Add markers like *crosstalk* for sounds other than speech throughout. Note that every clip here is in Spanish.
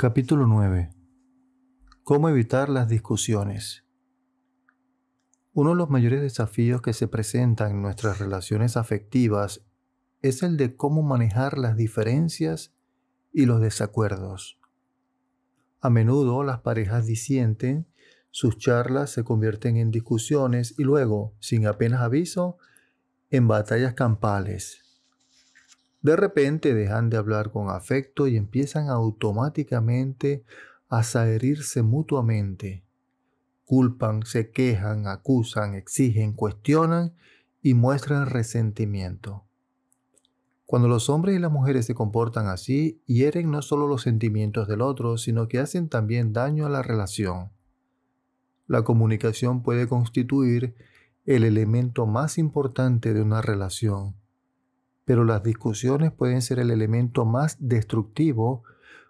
Capítulo 9. ¿Cómo evitar las discusiones? Uno de los mayores desafíos que se presentan en nuestras relaciones afectivas es el de cómo manejar las diferencias y los desacuerdos. A menudo las parejas disienten, sus charlas se convierten en discusiones y luego, sin apenas aviso, en batallas campales de repente dejan de hablar con afecto y empiezan automáticamente a herirse mutuamente. Culpan, se quejan, acusan, exigen, cuestionan y muestran resentimiento. Cuando los hombres y las mujeres se comportan así, hieren no solo los sentimientos del otro, sino que hacen también daño a la relación. La comunicación puede constituir el elemento más importante de una relación pero las discusiones pueden ser el elemento más destructivo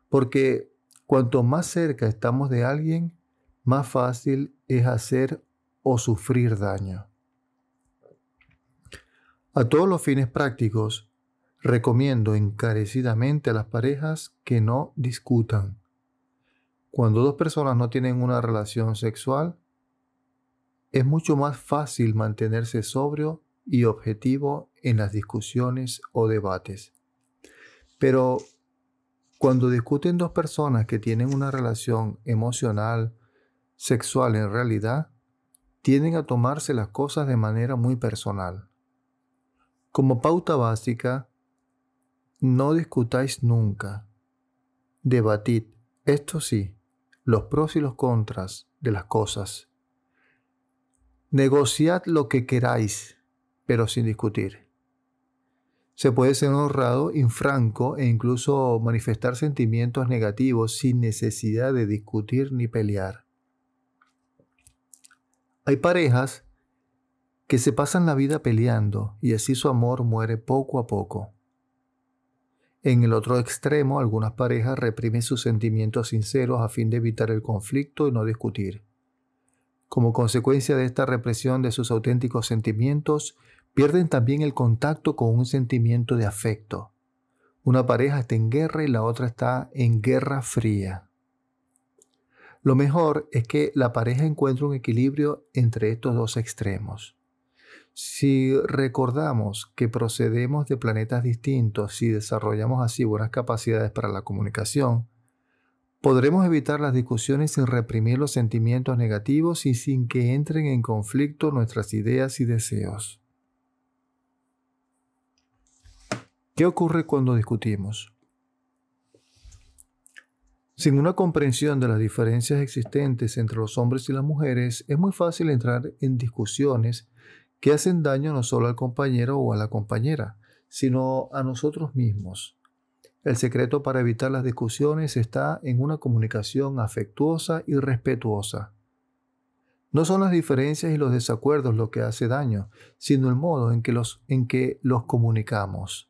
porque cuanto más cerca estamos de alguien, más fácil es hacer o sufrir daño. A todos los fines prácticos, recomiendo encarecidamente a las parejas que no discutan. Cuando dos personas no tienen una relación sexual, es mucho más fácil mantenerse sobrio y objetivo en las discusiones o debates. Pero cuando discuten dos personas que tienen una relación emocional, sexual en realidad, tienden a tomarse las cosas de manera muy personal. Como pauta básica, no discutáis nunca. Debatid, esto sí, los pros y los contras de las cosas. Negociad lo que queráis, pero sin discutir. Se puede ser honrado, infranco e incluso manifestar sentimientos negativos sin necesidad de discutir ni pelear. Hay parejas que se pasan la vida peleando y así su amor muere poco a poco. En el otro extremo, algunas parejas reprimen sus sentimientos sinceros a fin de evitar el conflicto y no discutir. Como consecuencia de esta represión de sus auténticos sentimientos, pierden también el contacto con un sentimiento de afecto. Una pareja está en guerra y la otra está en guerra fría. Lo mejor es que la pareja encuentre un equilibrio entre estos dos extremos. Si recordamos que procedemos de planetas distintos y desarrollamos así buenas capacidades para la comunicación, podremos evitar las discusiones sin reprimir los sentimientos negativos y sin que entren en conflicto nuestras ideas y deseos. ¿Qué ocurre cuando discutimos? Sin una comprensión de las diferencias existentes entre los hombres y las mujeres, es muy fácil entrar en discusiones que hacen daño no solo al compañero o a la compañera, sino a nosotros mismos. El secreto para evitar las discusiones está en una comunicación afectuosa y respetuosa. No son las diferencias y los desacuerdos lo que hace daño, sino el modo en que los, en que los comunicamos.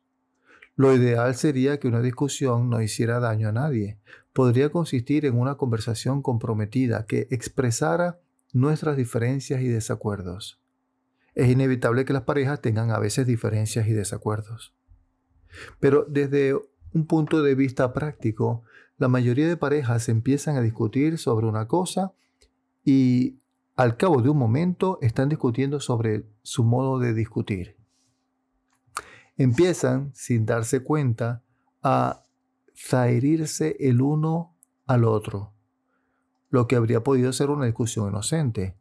Lo ideal sería que una discusión no hiciera daño a nadie. Podría consistir en una conversación comprometida que expresara nuestras diferencias y desacuerdos. Es inevitable que las parejas tengan a veces diferencias y desacuerdos. Pero desde un punto de vista práctico, la mayoría de parejas empiezan a discutir sobre una cosa y al cabo de un momento están discutiendo sobre su modo de discutir empiezan, sin darse cuenta, a zaherirse el uno al otro, lo que habría podido ser una discusión inocente,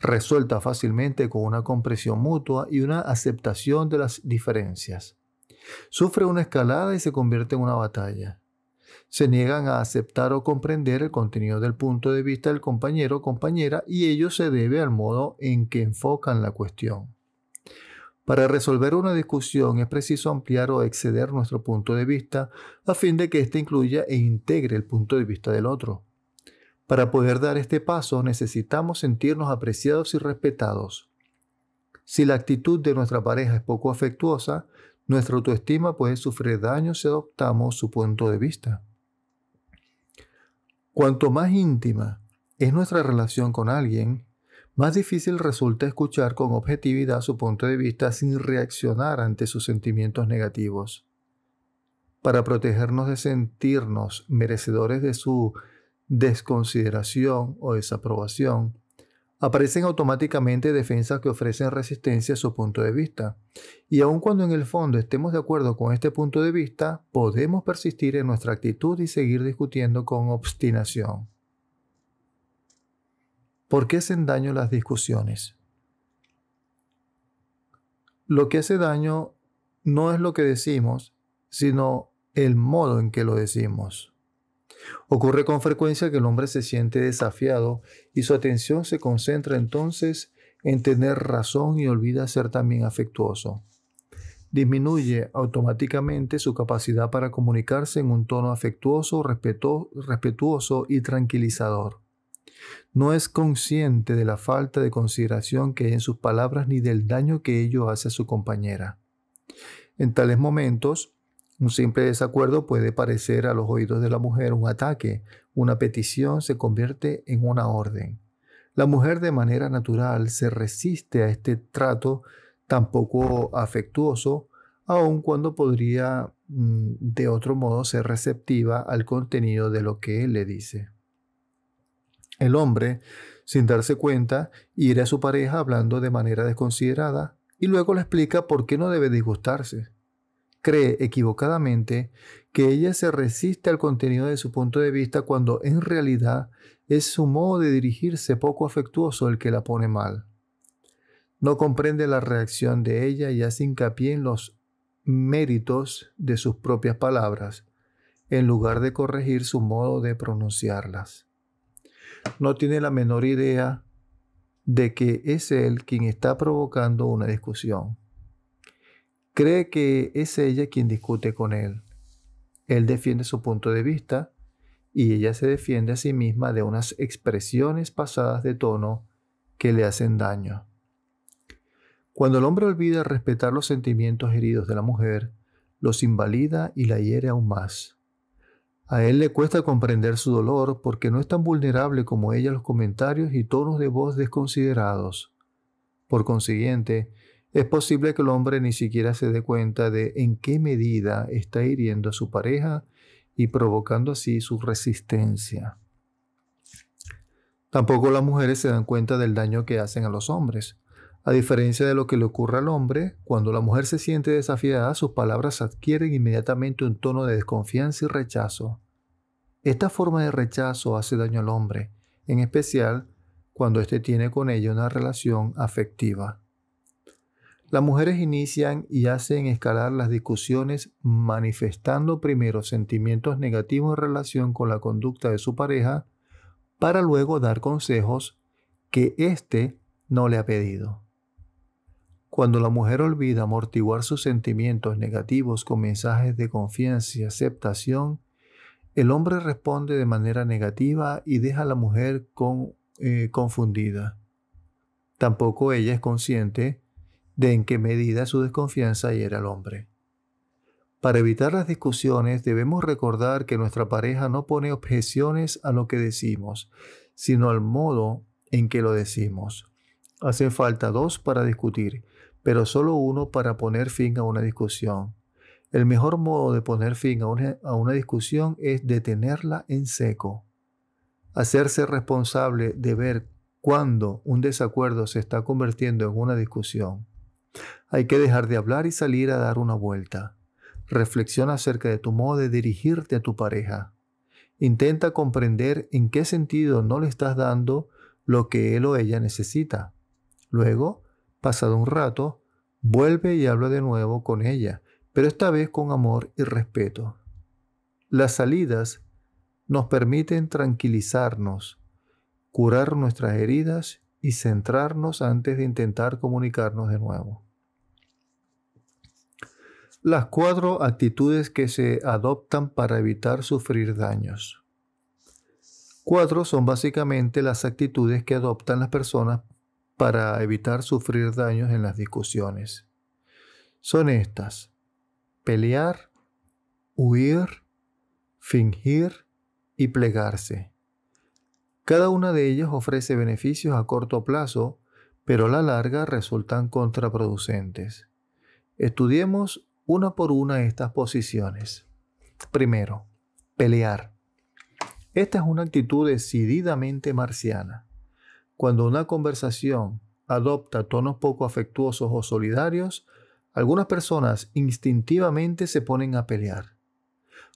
resuelta fácilmente con una compresión mutua y una aceptación de las diferencias. Sufre una escalada y se convierte en una batalla. Se niegan a aceptar o comprender el contenido del punto de vista del compañero o compañera y ello se debe al modo en que enfocan la cuestión. Para resolver una discusión es preciso ampliar o exceder nuestro punto de vista a fin de que éste incluya e integre el punto de vista del otro. Para poder dar este paso necesitamos sentirnos apreciados y respetados. Si la actitud de nuestra pareja es poco afectuosa, nuestra autoestima puede sufrir daño si adoptamos su punto de vista. Cuanto más íntima es nuestra relación con alguien, más difícil resulta escuchar con objetividad su punto de vista sin reaccionar ante sus sentimientos negativos. para protegernos de sentirnos merecedores de su desconsideración o desaprobación, aparecen automáticamente defensas que ofrecen resistencia a su punto de vista. Y aun cuando en el fondo estemos de acuerdo con este punto de vista, podemos persistir en nuestra actitud y seguir discutiendo con obstinación. ¿Por qué hacen daño las discusiones? Lo que hace daño no es lo que decimos, sino el modo en que lo decimos. Ocurre con frecuencia que el hombre se siente desafiado y su atención se concentra entonces en tener razón y olvida ser también afectuoso. Disminuye automáticamente su capacidad para comunicarse en un tono afectuoso, respetuoso y tranquilizador. No es consciente de la falta de consideración que hay en sus palabras ni del daño que ello hace a su compañera. En tales momentos, un simple desacuerdo puede parecer a los oídos de la mujer un ataque, una petición se convierte en una orden. La mujer de manera natural se resiste a este trato tan poco afectuoso, aun cuando podría mm, de otro modo ser receptiva al contenido de lo que él le dice. El hombre, sin darse cuenta, irá a su pareja hablando de manera desconsiderada y luego le explica por qué no debe disgustarse cree equivocadamente que ella se resiste al contenido de su punto de vista cuando en realidad es su modo de dirigirse poco afectuoso el que la pone mal. No comprende la reacción de ella y hace hincapié en los méritos de sus propias palabras, en lugar de corregir su modo de pronunciarlas. No tiene la menor idea de que es él quien está provocando una discusión. Cree que es ella quien discute con él. Él defiende su punto de vista y ella se defiende a sí misma de unas expresiones pasadas de tono que le hacen daño. Cuando el hombre olvida respetar los sentimientos heridos de la mujer, los invalida y la hiere aún más. A él le cuesta comprender su dolor porque no es tan vulnerable como ella los comentarios y tonos de voz desconsiderados. Por consiguiente, es posible que el hombre ni siquiera se dé cuenta de en qué medida está hiriendo a su pareja y provocando así su resistencia. Tampoco las mujeres se dan cuenta del daño que hacen a los hombres. A diferencia de lo que le ocurre al hombre, cuando la mujer se siente desafiada, sus palabras adquieren inmediatamente un tono de desconfianza y rechazo. Esta forma de rechazo hace daño al hombre, en especial cuando éste tiene con ella una relación afectiva. Las mujeres inician y hacen escalar las discusiones manifestando primero sentimientos negativos en relación con la conducta de su pareja para luego dar consejos que éste no le ha pedido. Cuando la mujer olvida amortiguar sus sentimientos negativos con mensajes de confianza y aceptación, el hombre responde de manera negativa y deja a la mujer con, eh, confundida. Tampoco ella es consciente de en qué medida su desconfianza hiera al hombre. Para evitar las discusiones debemos recordar que nuestra pareja no pone objeciones a lo que decimos, sino al modo en que lo decimos. Hacen falta dos para discutir, pero solo uno para poner fin a una discusión. El mejor modo de poner fin a una, a una discusión es detenerla en seco. Hacerse responsable de ver cuándo un desacuerdo se está convirtiendo en una discusión. Hay que dejar de hablar y salir a dar una vuelta. Reflexiona acerca de tu modo de dirigirte a tu pareja. Intenta comprender en qué sentido no le estás dando lo que él o ella necesita. Luego, pasado un rato, vuelve y habla de nuevo con ella, pero esta vez con amor y respeto. Las salidas nos permiten tranquilizarnos, curar nuestras heridas y centrarnos antes de intentar comunicarnos de nuevo. Las cuatro actitudes que se adoptan para evitar sufrir daños. Cuatro son básicamente las actitudes que adoptan las personas para evitar sufrir daños en las discusiones. Son estas. Pelear, huir, fingir y plegarse. Cada una de ellas ofrece beneficios a corto plazo, pero a la larga resultan contraproducentes. Estudiemos una por una estas posiciones. Primero, pelear. Esta es una actitud decididamente marciana. Cuando una conversación adopta tonos poco afectuosos o solidarios, algunas personas instintivamente se ponen a pelear.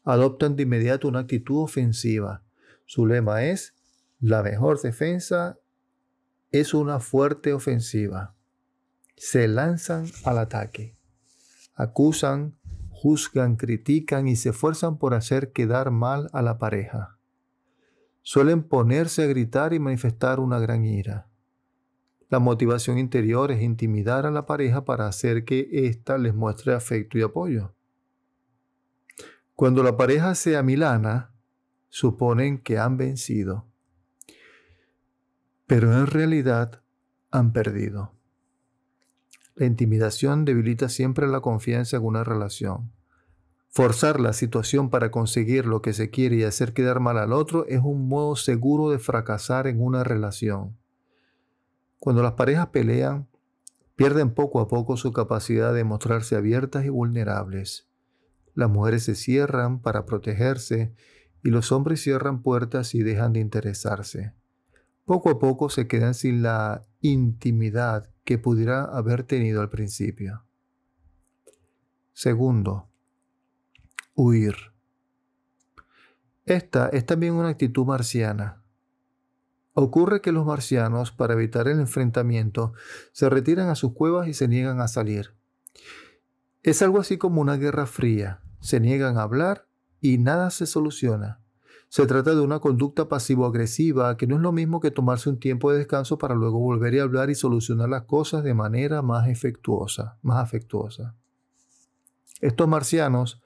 Adoptan de inmediato una actitud ofensiva. Su lema es, la mejor defensa es una fuerte ofensiva. Se lanzan al ataque. Acusan, juzgan, critican y se esfuerzan por hacer quedar mal a la pareja. Suelen ponerse a gritar y manifestar una gran ira. La motivación interior es intimidar a la pareja para hacer que ésta les muestre afecto y apoyo. Cuando la pareja se amilana, suponen que han vencido, pero en realidad han perdido. La intimidación debilita siempre la confianza en una relación. Forzar la situación para conseguir lo que se quiere y hacer quedar mal al otro es un modo seguro de fracasar en una relación. Cuando las parejas pelean, pierden poco a poco su capacidad de mostrarse abiertas y vulnerables. Las mujeres se cierran para protegerse y los hombres cierran puertas y dejan de interesarse. Poco a poco se quedan sin la intimidad que pudiera haber tenido al principio. Segundo, huir. Esta es también una actitud marciana. Ocurre que los marcianos, para evitar el enfrentamiento, se retiran a sus cuevas y se niegan a salir. Es algo así como una guerra fría. Se niegan a hablar y nada se soluciona. Se trata de una conducta pasivo-agresiva que no es lo mismo que tomarse un tiempo de descanso para luego volver a hablar y solucionar las cosas de manera más efectuosa, más afectuosa. Estos marcianos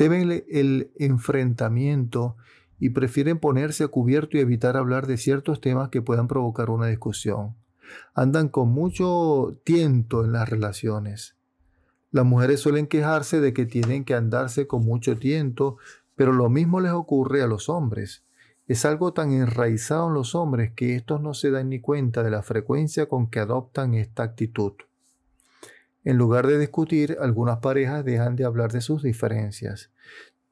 temen el enfrentamiento y prefieren ponerse a cubierto y evitar hablar de ciertos temas que puedan provocar una discusión. Andan con mucho tiento en las relaciones. Las mujeres suelen quejarse de que tienen que andarse con mucho tiento, pero lo mismo les ocurre a los hombres. Es algo tan enraizado en los hombres que estos no se dan ni cuenta de la frecuencia con que adoptan esta actitud. En lugar de discutir, algunas parejas dejan de hablar de sus diferencias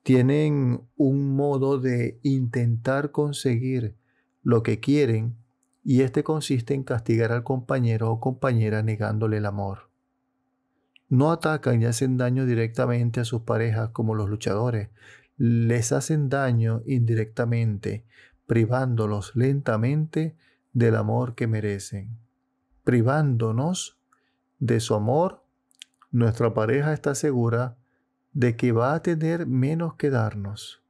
tienen un modo de intentar conseguir lo que quieren y este consiste en castigar al compañero o compañera negándole el amor. No atacan y hacen daño directamente a sus parejas como los luchadores, les hacen daño indirectamente, privándolos lentamente del amor que merecen. Privándonos de su amor, nuestra pareja está segura de que va a tener menos que darnos.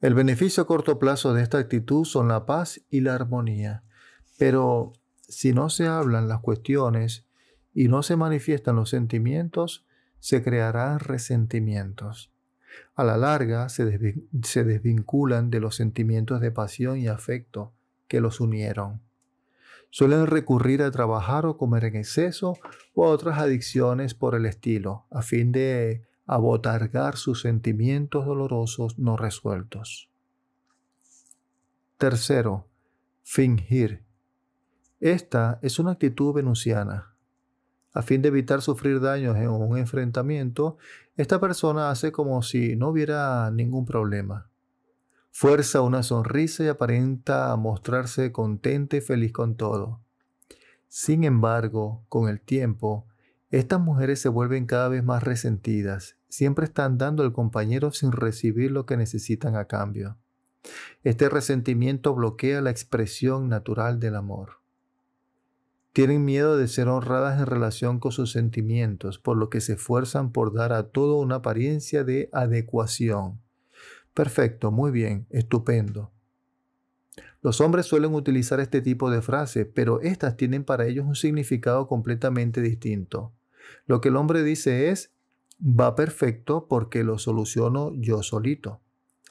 El beneficio a corto plazo de esta actitud son la paz y la armonía, pero si no se hablan las cuestiones y no se manifiestan los sentimientos, se crearán resentimientos. A la larga se, desvinculan de los sentimientos de pasión y afecto que los unieron. Suelen recurrir a trabajar o comer en exceso o a otras adicciones por el estilo, a fin de abotargar sus sentimientos dolorosos no resueltos. Tercero, fingir. Esta es una actitud venusiana. A fin de evitar sufrir daños en un enfrentamiento, esta persona hace como si no hubiera ningún problema fuerza una sonrisa y aparenta mostrarse contenta y feliz con todo. Sin embargo, con el tiempo, estas mujeres se vuelven cada vez más resentidas, siempre están dando al compañero sin recibir lo que necesitan a cambio. Este resentimiento bloquea la expresión natural del amor. Tienen miedo de ser honradas en relación con sus sentimientos, por lo que se esfuerzan por dar a todo una apariencia de adecuación Perfecto, muy bien, estupendo. Los hombres suelen utilizar este tipo de frases, pero estas tienen para ellos un significado completamente distinto. Lo que el hombre dice es, va perfecto porque lo soluciono yo solito.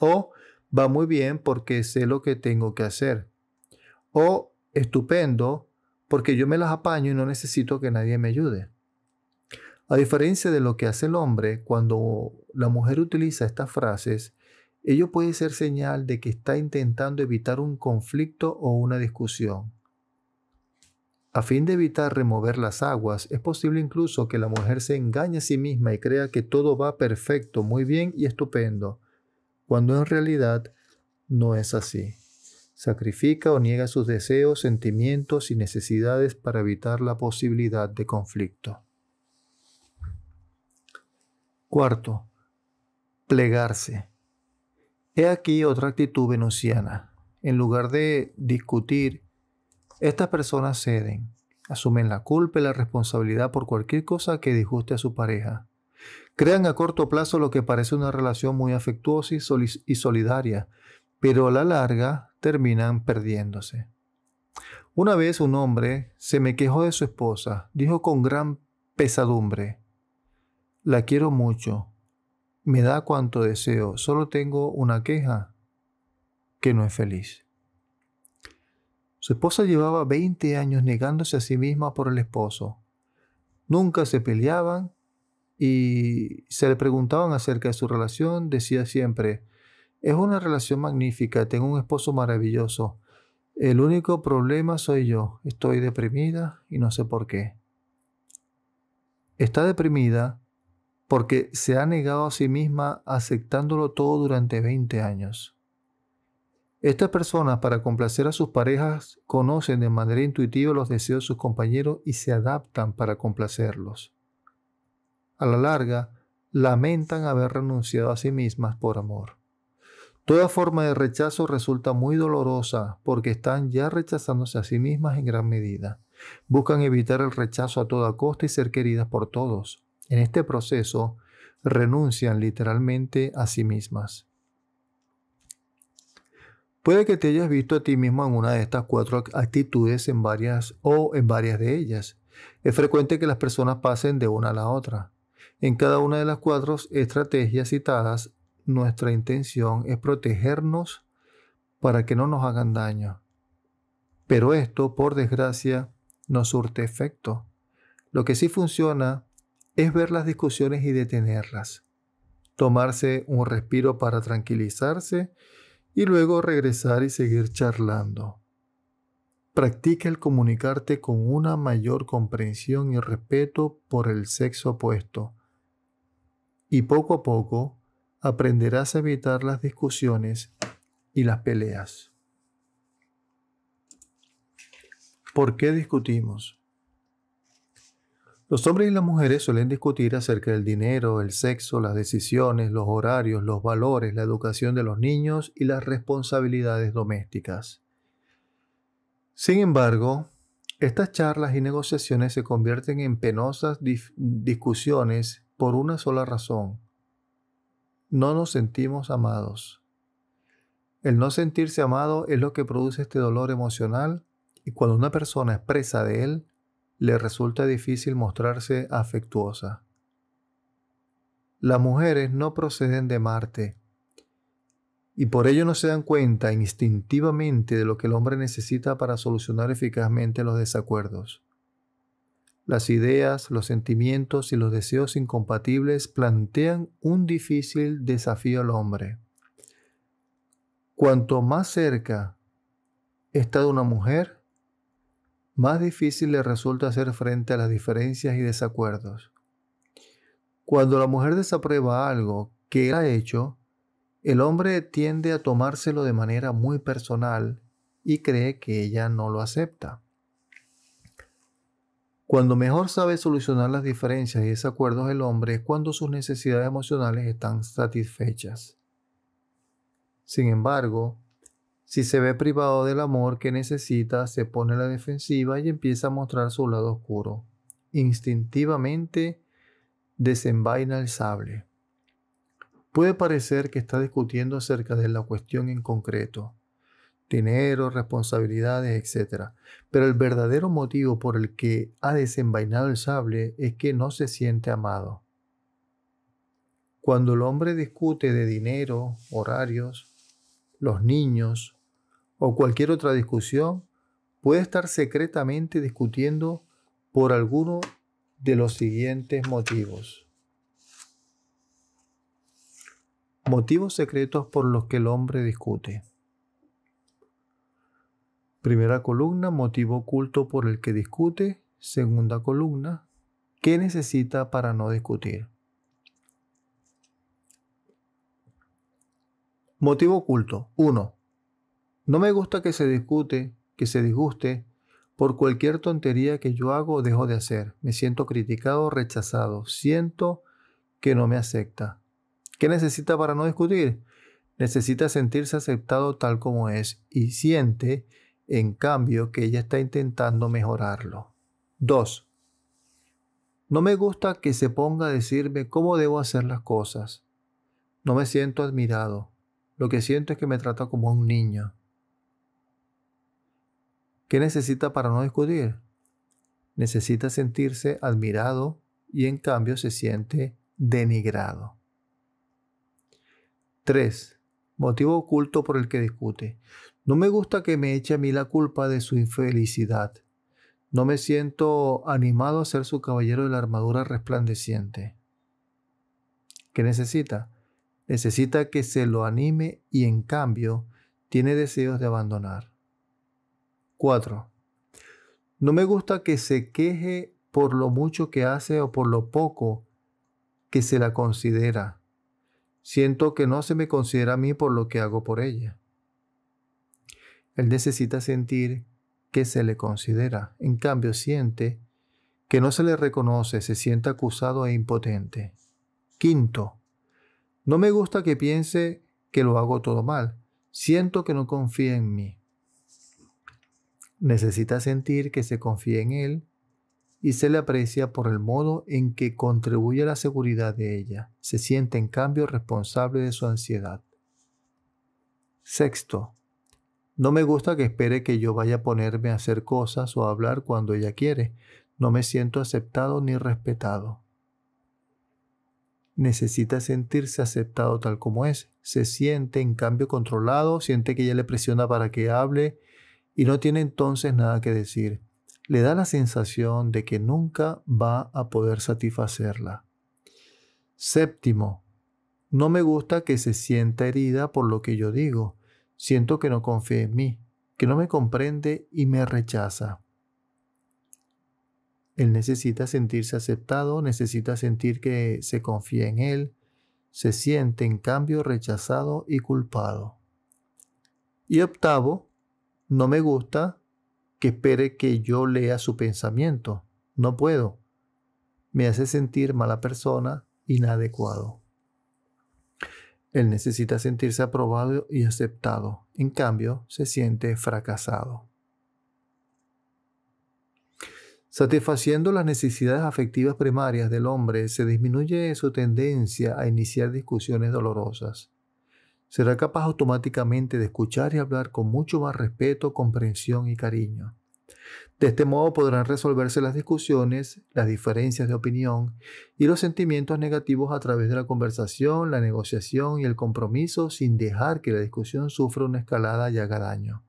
O va muy bien porque sé lo que tengo que hacer. O estupendo porque yo me las apaño y no necesito que nadie me ayude. A diferencia de lo que hace el hombre, cuando la mujer utiliza estas frases, ello puede ser señal de que está intentando evitar un conflicto o una discusión. A fin de evitar remover las aguas, es posible incluso que la mujer se engañe a sí misma y crea que todo va perfecto, muy bien y estupendo, cuando en realidad no es así. Sacrifica o niega sus deseos, sentimientos y necesidades para evitar la posibilidad de conflicto. Cuarto, plegarse. He aquí otra actitud venusiana. En lugar de discutir, estas personas ceden, asumen la culpa y la responsabilidad por cualquier cosa que disguste a su pareja. Crean a corto plazo lo que parece una relación muy afectuosa y, solidaria, pero a la larga terminan perdiéndose. Una vez un hombre se me quejó de su esposa, dijo con gran pesadumbre, la quiero mucho. Me da cuanto deseo. Solo tengo una queja, que no es feliz. Su esposa llevaba 20 años negándose a sí misma por el esposo. Nunca se peleaban y se le preguntaban acerca de su relación. Decía siempre, es una relación magnífica, tengo un esposo maravilloso. El único problema soy yo. Estoy deprimida y no sé por qué. Está deprimida porque se ha negado a sí misma aceptándolo todo durante 20 años. Estas personas, para complacer a sus parejas, conocen de manera intuitiva los deseos de sus compañeros y se adaptan para complacerlos. A la larga, lamentan haber renunciado a sí mismas por amor. Toda forma de rechazo resulta muy dolorosa porque están ya rechazándose a sí mismas en gran medida. Buscan evitar el rechazo a toda costa y ser queridas por todos. En este proceso renuncian literalmente a sí mismas. Puede que te hayas visto a ti mismo en una de estas cuatro actitudes en varias o en varias de ellas. Es frecuente que las personas pasen de una a la otra. En cada una de las cuatro estrategias citadas, nuestra intención es protegernos para que no nos hagan daño. Pero esto, por desgracia, no surte efecto. Lo que sí funciona es ver las discusiones y detenerlas, tomarse un respiro para tranquilizarse y luego regresar y seguir charlando. Practica el comunicarte con una mayor comprensión y respeto por el sexo opuesto. Y poco a poco aprenderás a evitar las discusiones y las peleas. ¿Por qué discutimos? Los hombres y las mujeres suelen discutir acerca del dinero, el sexo, las decisiones, los horarios, los valores, la educación de los niños y las responsabilidades domésticas. Sin embargo, estas charlas y negociaciones se convierten en penosas discusiones por una sola razón. No nos sentimos amados. El no sentirse amado es lo que produce este dolor emocional y cuando una persona expresa de él, le resulta difícil mostrarse afectuosa. Las mujeres no proceden de Marte y por ello no se dan cuenta instintivamente de lo que el hombre necesita para solucionar eficazmente los desacuerdos. Las ideas, los sentimientos y los deseos incompatibles plantean un difícil desafío al hombre. Cuanto más cerca está de una mujer, más difícil le resulta hacer frente a las diferencias y desacuerdos. Cuando la mujer desaprueba algo que ha hecho, el hombre tiende a tomárselo de manera muy personal y cree que ella no lo acepta. Cuando mejor sabe solucionar las diferencias y desacuerdos el hombre es cuando sus necesidades emocionales están satisfechas. Sin embargo, si se ve privado del amor que necesita, se pone a la defensiva y empieza a mostrar su lado oscuro. Instintivamente desenvaina el sable. Puede parecer que está discutiendo acerca de la cuestión en concreto, dinero, responsabilidades, etc. Pero el verdadero motivo por el que ha desenvainado el sable es que no se siente amado. Cuando el hombre discute de dinero, horarios, los niños, o cualquier otra discusión, puede estar secretamente discutiendo por alguno de los siguientes motivos. Motivos secretos por los que el hombre discute. Primera columna, motivo oculto por el que discute. Segunda columna, ¿qué necesita para no discutir? Motivo oculto. 1. No me gusta que se discute, que se disguste por cualquier tontería que yo hago o dejo de hacer. Me siento criticado rechazado. Siento que no me acepta. ¿Qué necesita para no discutir? Necesita sentirse aceptado tal como es y siente, en cambio, que ella está intentando mejorarlo. 2. No me gusta que se ponga a decirme cómo debo hacer las cosas. No me siento admirado. Lo que siento es que me trata como un niño. ¿Qué necesita para no discutir? Necesita sentirse admirado y en cambio se siente denigrado. 3. Motivo oculto por el que discute. No me gusta que me eche a mí la culpa de su infelicidad. No me siento animado a ser su caballero de la armadura resplandeciente. ¿Qué necesita? Necesita que se lo anime y en cambio tiene deseos de abandonar. 4. No me gusta que se queje por lo mucho que hace o por lo poco que se la considera. Siento que no se me considera a mí por lo que hago por ella. Él necesita sentir que se le considera. En cambio, siente que no se le reconoce, se siente acusado e impotente. Quinto, no me gusta que piense que lo hago todo mal. Siento que no confía en mí. Necesita sentir que se confía en él y se le aprecia por el modo en que contribuye a la seguridad de ella. Se siente en cambio responsable de su ansiedad. Sexto, no me gusta que espere que yo vaya a ponerme a hacer cosas o a hablar cuando ella quiere. No me siento aceptado ni respetado necesita sentirse aceptado tal como es. Se siente en cambio controlado, siente que ella le presiona para que hable y no tiene entonces nada que decir. Le da la sensación de que nunca va a poder satisfacerla. Séptimo, no me gusta que se sienta herida por lo que yo digo. Siento que no confía en mí, que no me comprende y me rechaza. Él necesita sentirse aceptado, necesita sentir que se confía en Él, se siente en cambio rechazado y culpado. Y octavo, no me gusta que espere que yo lea su pensamiento. No puedo. Me hace sentir mala persona, inadecuado. Él necesita sentirse aprobado y aceptado. En cambio, se siente fracasado. Satisfaciendo las necesidades afectivas primarias del hombre, se disminuye su tendencia a iniciar discusiones dolorosas. Será capaz automáticamente de escuchar y hablar con mucho más respeto, comprensión y cariño. De este modo podrán resolverse las discusiones, las diferencias de opinión y los sentimientos negativos a través de la conversación, la negociación y el compromiso sin dejar que la discusión sufra una escalada y haga daño.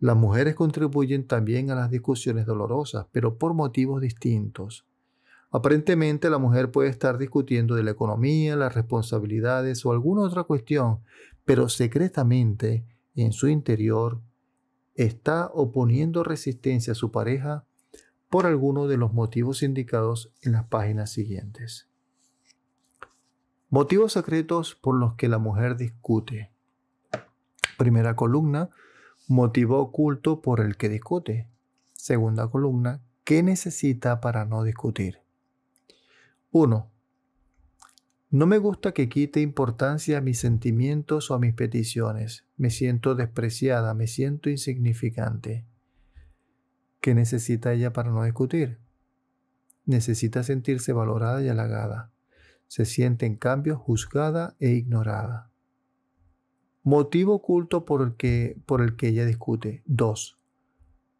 Las mujeres contribuyen también a las discusiones dolorosas, pero por motivos distintos. Aparentemente la mujer puede estar discutiendo de la economía, las responsabilidades o alguna otra cuestión, pero secretamente en su interior está oponiendo resistencia a su pareja por alguno de los motivos indicados en las páginas siguientes. Motivos secretos por los que la mujer discute. Primera columna, Motivo oculto por el que discute. Segunda columna, ¿qué necesita para no discutir? 1. No me gusta que quite importancia a mis sentimientos o a mis peticiones. Me siento despreciada, me siento insignificante. ¿Qué necesita ella para no discutir? Necesita sentirse valorada y halagada. Se siente en cambio juzgada e ignorada. Motivo oculto por el que, por el que ella discute. 2.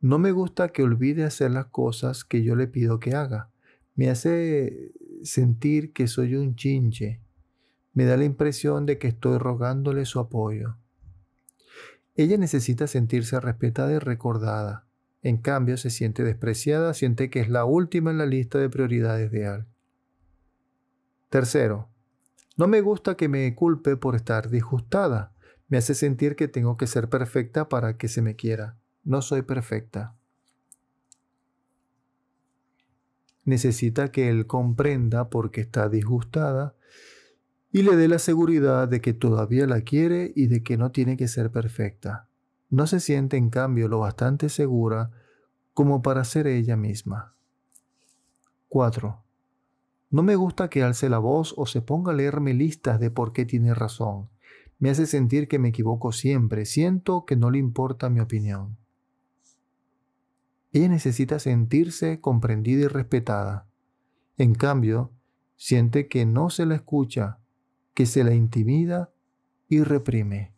No me gusta que olvide hacer las cosas que yo le pido que haga. Me hace sentir que soy un chinche. Me da la impresión de que estoy rogándole su apoyo. Ella necesita sentirse respetada y recordada. En cambio, se siente despreciada, siente que es la última en la lista de prioridades de Al. Tercero, no me gusta que me culpe por estar disgustada. Me hace sentir que tengo que ser perfecta para que se me quiera. no soy perfecta. Necesita que él comprenda porque está disgustada y le dé la seguridad de que todavía la quiere y de que no tiene que ser perfecta. No se siente en cambio lo bastante segura como para ser ella misma. 4. No me gusta que alce la voz o se ponga a leerme listas de por qué tiene razón. Me hace sentir que me equivoco siempre. Siento que no le importa mi opinión. Ella necesita sentirse comprendida y respetada. En cambio, siente que no se la escucha, que se la intimida y reprime.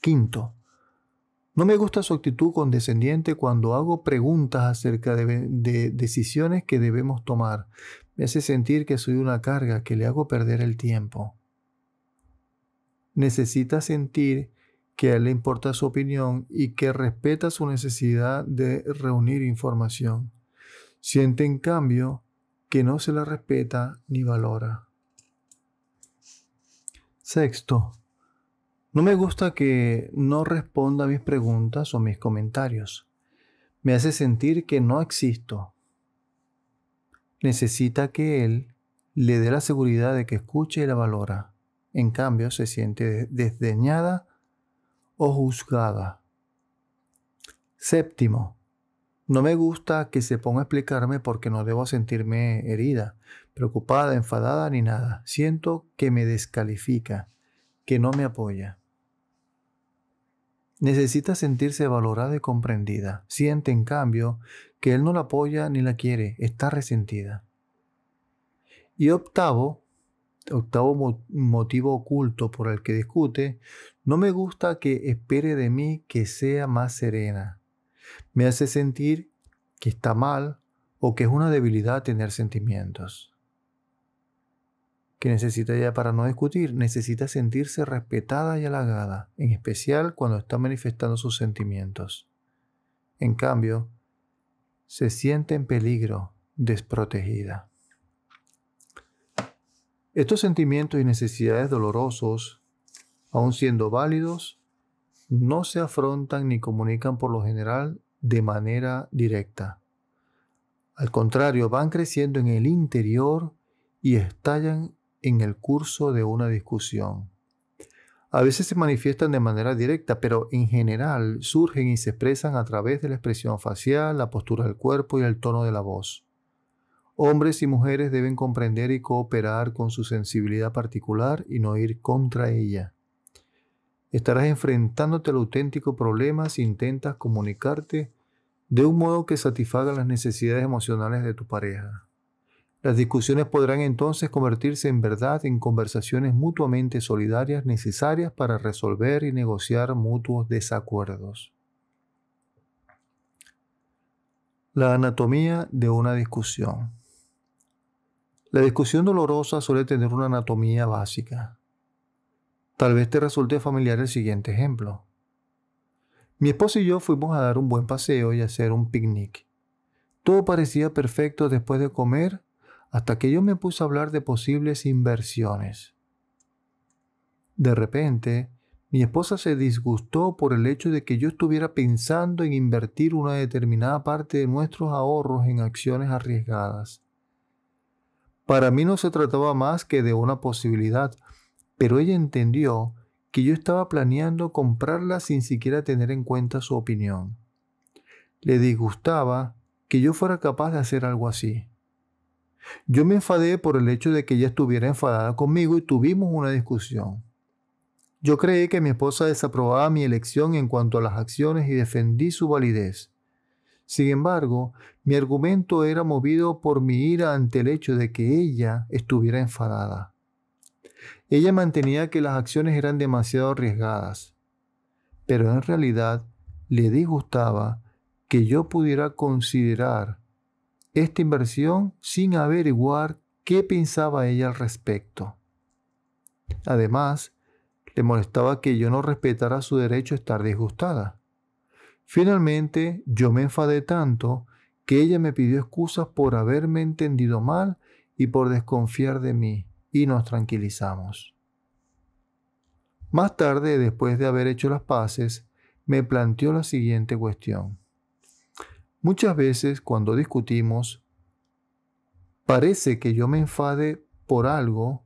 Quinto, no me gusta su actitud condescendiente cuando hago preguntas acerca de, decisiones que debemos tomar. Me hace sentir que soy una carga, que le hago perder el tiempo. Necesita sentir que a él le importa su opinión y que respeta su necesidad de reunir información. Siente en cambio que no se la respeta ni valora. Sexto, no me gusta que no responda a mis preguntas o mis comentarios. Me hace sentir que no existo. Necesita que él le dé la seguridad de que escuche y la valora. En cambio, se siente desdeñada o juzgada. Séptimo, no me gusta que se ponga a explicarme porque no debo sentirme herida, preocupada, enfadada ni nada. Siento que me descalifica, que no me apoya. Necesita sentirse valorada y comprendida. Siente, en cambio, que él no la apoya ni la quiere, está resentida. Y octavo, octavo motivo oculto por el que discute, no me gusta que espere de mí que sea más serena. Me hace sentir que está mal o que es una debilidad tener sentimientos que necesita ella para no discutir, necesita sentirse respetada y halagada, en especial cuando está manifestando sus sentimientos. En cambio, se siente en peligro, desprotegida. Estos sentimientos y necesidades dolorosos, aun siendo válidos, no se afrontan ni comunican por lo general de manera directa. Al contrario, van creciendo en el interior y estallan en el curso de una discusión. A veces se manifiestan de manera directa, pero en general surgen y se expresan a través de la expresión facial, la postura del cuerpo y el tono de la voz. Hombres y mujeres deben comprender y cooperar con su sensibilidad particular y no ir contra ella. Estarás enfrentándote al auténtico problema si intentas comunicarte de un modo que satisfaga las necesidades emocionales de tu pareja. Las discusiones podrán entonces convertirse en verdad en conversaciones mutuamente solidarias necesarias para resolver y negociar mutuos desacuerdos. La anatomía de una discusión. La discusión dolorosa suele tener una anatomía básica. Tal vez te resulte familiar el siguiente ejemplo. Mi esposo y yo fuimos a dar un buen paseo y a hacer un picnic. Todo parecía perfecto después de comer hasta que yo me puse a hablar de posibles inversiones. De repente, mi esposa se disgustó por el hecho de que yo estuviera pensando en invertir una determinada parte de nuestros ahorros en acciones arriesgadas. Para mí no se trataba más que de una posibilidad, pero ella entendió que yo estaba planeando comprarla sin siquiera tener en cuenta su opinión. Le disgustaba que yo fuera capaz de hacer algo así. Yo me enfadé por el hecho de que ella estuviera enfadada conmigo y tuvimos una discusión. Yo creí que mi esposa desaprobaba mi elección en cuanto a las acciones y defendí su validez. Sin embargo, mi argumento era movido por mi ira ante el hecho de que ella estuviera enfadada. Ella mantenía que las acciones eran demasiado arriesgadas, pero en realidad le disgustaba que yo pudiera considerar esta inversión sin averiguar qué pensaba ella al respecto. Además, le molestaba que yo no respetara su derecho a estar disgustada. Finalmente, yo me enfadé tanto que ella me pidió excusas por haberme entendido mal y por desconfiar de mí, y nos tranquilizamos. Más tarde, después de haber hecho las paces, me planteó la siguiente cuestión. Muchas veces cuando discutimos, parece que yo me enfade por algo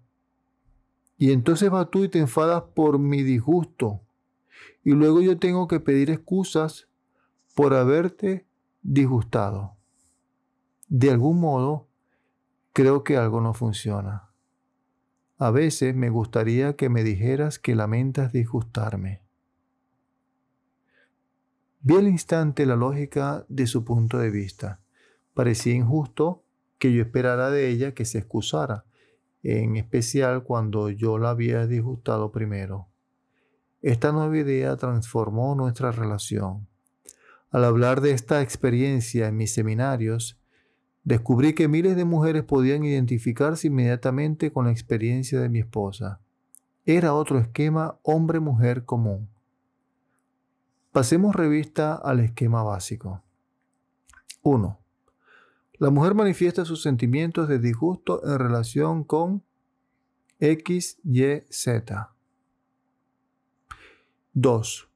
y entonces vas tú y te enfadas por mi disgusto. Y luego yo tengo que pedir excusas por haberte disgustado. De algún modo, creo que algo no funciona. A veces me gustaría que me dijeras que lamentas disgustarme. Vi al instante la lógica de su punto de vista. Parecía injusto que yo esperara de ella que se excusara, en especial cuando yo la había disgustado primero. Esta nueva idea transformó nuestra relación. Al hablar de esta experiencia en mis seminarios, Descubrí que miles de mujeres podían identificarse inmediatamente con la experiencia de mi esposa. Era otro esquema hombre-mujer común. Pasemos revista al esquema básico. 1. La mujer manifiesta sus sentimientos de disgusto en relación con X, Y, Z. 2.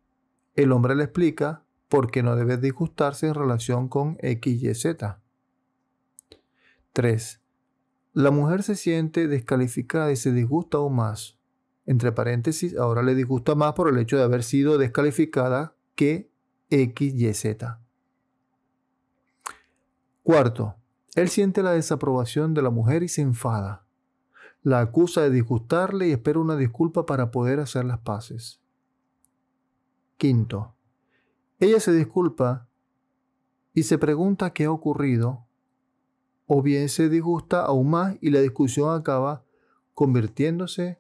El hombre le explica por qué no debe disgustarse en relación con X, Y, Z. 3. La mujer se siente descalificada y se disgusta aún más. Entre paréntesis, ahora le disgusta más por el hecho de haber sido descalificada que X, Y, Z. Cuarto, él siente la desaprobación de la mujer y se enfada. La acusa de disgustarle y espera una disculpa para poder hacer las paces. Quinto, ella se disculpa y se pregunta qué ha ocurrido o bien se disgusta aún más y la discusión acaba convirtiéndose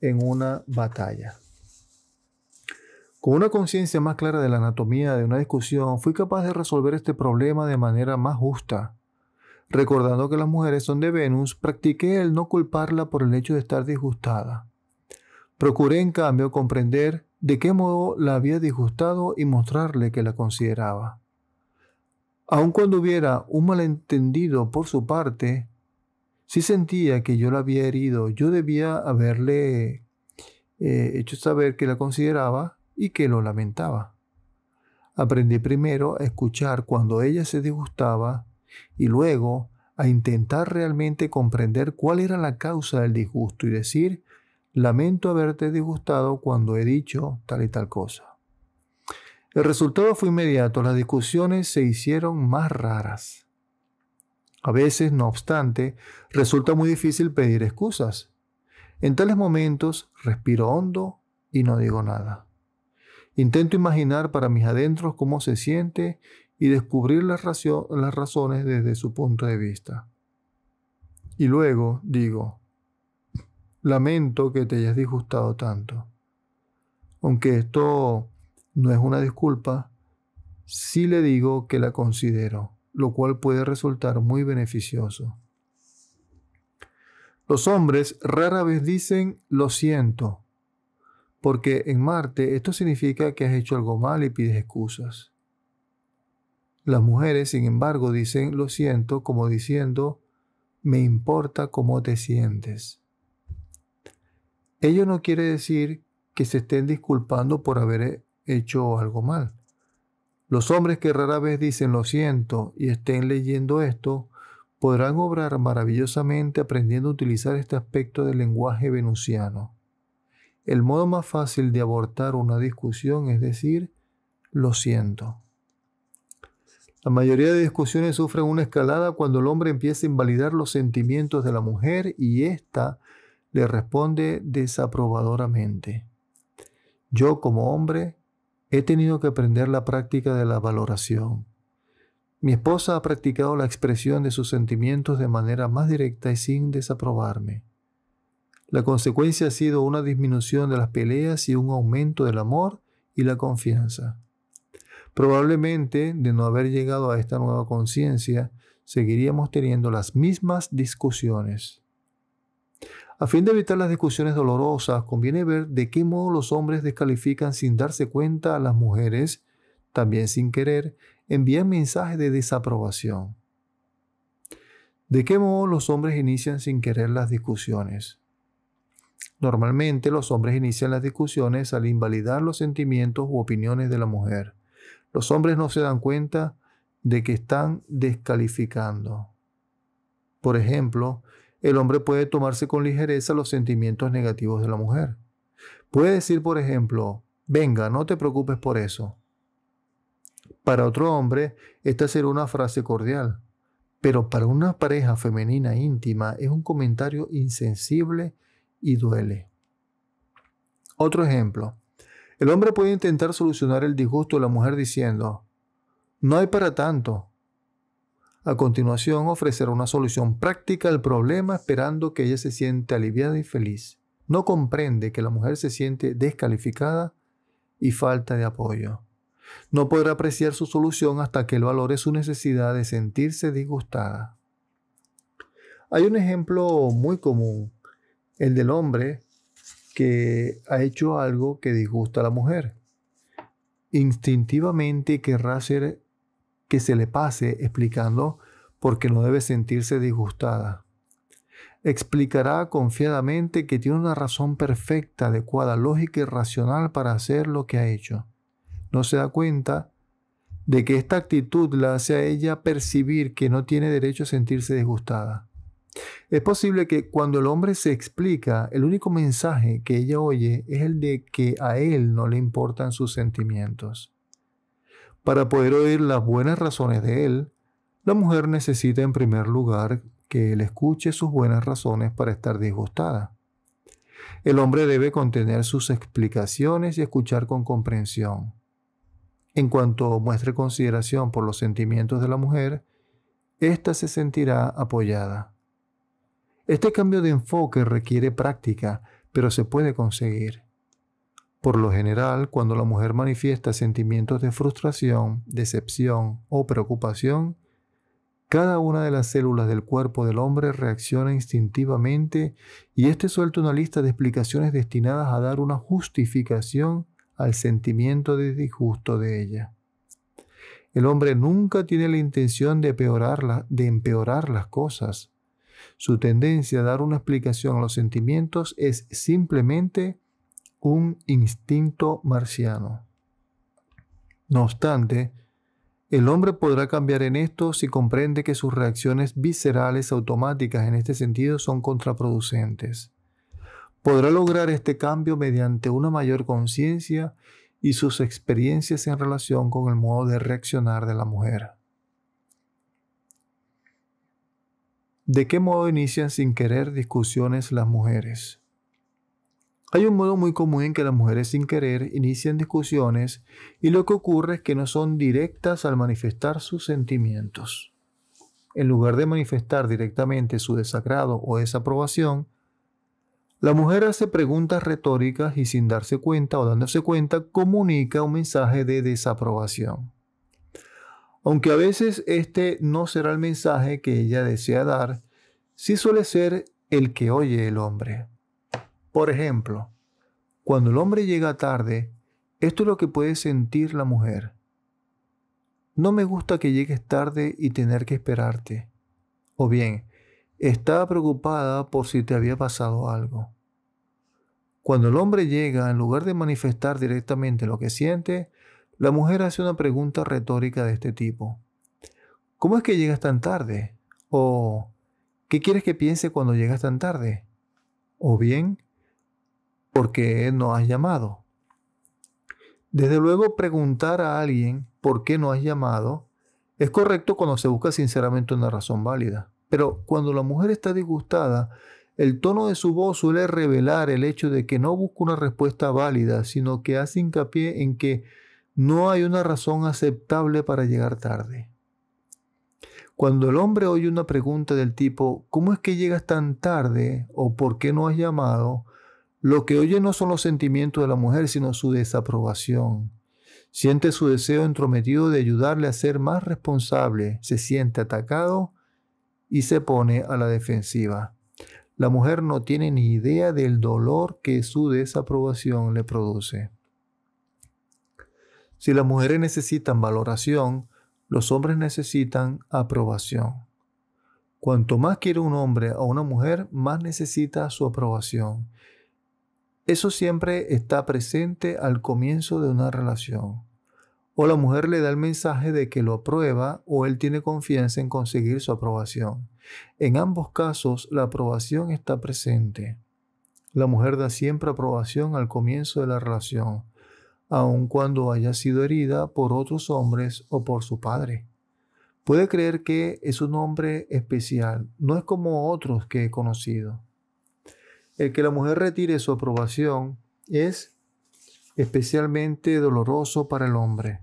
en una batalla. Con una conciencia más clara de la anatomía de una discusión, fui capaz de resolver este problema de manera más justa. Recordando que las mujeres son de Venus, practiqué el no culparla por el hecho de estar disgustada. Procuré en cambio comprender de qué modo la había disgustado y mostrarle que la consideraba. Aun cuando hubiera un malentendido por su parte, si sentía que yo la había herido, yo debía haberle eh, hecho saber que la consideraba y que lo lamentaba. Aprendí primero a escuchar cuando ella se disgustaba y luego a intentar realmente comprender cuál era la causa del disgusto y decir, lamento haberte disgustado cuando he dicho tal y tal cosa. El resultado fue inmediato, las discusiones se hicieron más raras. A veces, no obstante, resulta muy difícil pedir excusas. En tales momentos respiro hondo y no digo nada. Intento imaginar para mis adentros cómo se siente y descubrir las, razones desde su punto de vista. Y luego digo, lamento que te hayas disgustado tanto. Aunque esto no es una disculpa, si le digo que la considero, lo cual puede resultar muy beneficioso. Los hombres rara vez dicen lo siento, porque en Marte esto significa que has hecho algo mal y pides excusas. Las mujeres, sin embargo, dicen lo siento como diciendo me importa cómo te sientes. Ello no quiere decir que se estén disculpando por haber hecho algo mal. Los hombres que rara vez dicen lo siento y estén leyendo esto, podrán obrar maravillosamente aprendiendo a utilizar este aspecto del lenguaje venusiano. El modo más fácil de abortar una discusión es decir, lo siento. La mayoría de discusiones sufren una escalada cuando el hombre empieza a invalidar los sentimientos de la mujer y ésta le responde desaprobadoramente. Yo como hombre He tenido que aprender la práctica de la valoración. Mi esposa ha practicado la expresión de sus sentimientos de manera más directa y sin desaprobarme. La consecuencia ha sido una disminución de las peleas y un aumento del amor y la confianza. Probablemente, de no haber llegado a esta nueva conciencia, seguiríamos teniendo las mismas discusiones. A fin de evitar las discusiones dolorosas, conviene ver de qué modo los hombres descalifican sin darse cuenta a las mujeres, también sin querer, envían mensajes de desaprobación. ¿De qué modo los hombres inician sin querer las discusiones? Normalmente los hombres inician las discusiones al invalidar los sentimientos u opiniones de la mujer. Los hombres no se dan cuenta de que están descalificando. Por ejemplo, el hombre puede tomarse con ligereza los sentimientos negativos de la mujer. Puede decir, por ejemplo, venga, no te preocupes por eso. Para otro hombre, esta será una frase cordial, pero para una pareja femenina íntima es un comentario insensible y duele. Otro ejemplo. El hombre puede intentar solucionar el disgusto de la mujer diciendo, no hay para tanto, a continuación, ofrecer una solución práctica al problema esperando que ella se siente aliviada y feliz. No comprende que la mujer se siente descalificada y falta de apoyo. No podrá apreciar su solución hasta que él valore su necesidad de sentirse disgustada. Hay un ejemplo muy común, el del hombre que ha hecho algo que disgusta a la mujer. Instintivamente querrá hacer que se le pase explicando por qué no debe sentirse disgustada. Explicará confiadamente que tiene una razón perfecta, adecuada, lógica y racional para hacer lo que ha hecho. No se da cuenta de que esta actitud la hace a ella percibir que no tiene derecho a sentirse disgustada. Es posible que cuando el hombre se explica, el único mensaje que ella oye es el de que a él no le importan sus sentimientos. Para poder oír las buenas razones de él, la mujer necesita en primer lugar que él escuche sus buenas razones para estar disgustada. El hombre debe contener sus explicaciones y escuchar con comprensión. En cuanto muestre consideración por los sentimientos de la mujer, ésta se sentirá apoyada. Este cambio de enfoque requiere práctica, pero se puede conseguir. Por lo general, cuando la mujer manifiesta sentimientos de frustración, decepción o preocupación, cada una de las células del cuerpo del hombre reacciona instintivamente y éste suelta una lista de explicaciones destinadas a dar una justificación al sentimiento de disgusto de ella. El hombre nunca tiene la intención de, de empeorar las cosas. Su tendencia a dar una explicación a los sentimientos es simplemente un instinto marciano. No obstante, el hombre podrá cambiar en esto si comprende que sus reacciones viscerales automáticas en este sentido son contraproducentes. Podrá lograr este cambio mediante una mayor conciencia y sus experiencias en relación con el modo de reaccionar de la mujer. ¿De qué modo inician sin querer discusiones las mujeres? Hay un modo muy común en que las mujeres sin querer inician discusiones y lo que ocurre es que no son directas al manifestar sus sentimientos. En lugar de manifestar directamente su desagrado o desaprobación, la mujer hace preguntas retóricas y sin darse cuenta o dándose cuenta comunica un mensaje de desaprobación. Aunque a veces este no será el mensaje que ella desea dar, sí suele ser el que oye el hombre. Por ejemplo, cuando el hombre llega tarde, esto es lo que puede sentir la mujer. No me gusta que llegues tarde y tener que esperarte. O bien, estaba preocupada por si te había pasado algo. Cuando el hombre llega, en lugar de manifestar directamente lo que siente, la mujer hace una pregunta retórica de este tipo. ¿Cómo es que llegas tan tarde? ¿O qué quieres que piense cuando llegas tan tarde? O bien, ¿por qué no has llamado? Desde luego, preguntar a alguien por qué no has llamado es correcto cuando se busca sinceramente una razón válida. Pero cuando la mujer está disgustada, el tono de su voz suele revelar el hecho de que no busca una respuesta válida, sino que hace hincapié en que no hay una razón aceptable para llegar tarde. Cuando el hombre oye una pregunta del tipo ¿cómo es que llegas tan tarde? o ¿por qué no has llamado? Lo que oye no son los sentimientos de la mujer, sino su desaprobación. Siente su deseo entrometido de ayudarle a ser más responsable, se siente atacado y se pone a la defensiva. La mujer no tiene ni idea del dolor que su desaprobación le produce. Si las mujeres necesitan valoración, los hombres necesitan aprobación. Cuanto más quiere un hombre a una mujer, más necesita su aprobación. Eso siempre está presente al comienzo de una relación. O la mujer le da el mensaje de que lo aprueba o él tiene confianza en conseguir su aprobación. En ambos casos, la aprobación está presente. La mujer da siempre aprobación al comienzo de la relación, aun cuando haya sido herida por otros hombres o por su padre. Puede creer que es un hombre especial, no es como otros que he conocido. El que la mujer retire su aprobación es especialmente doloroso para el hombre.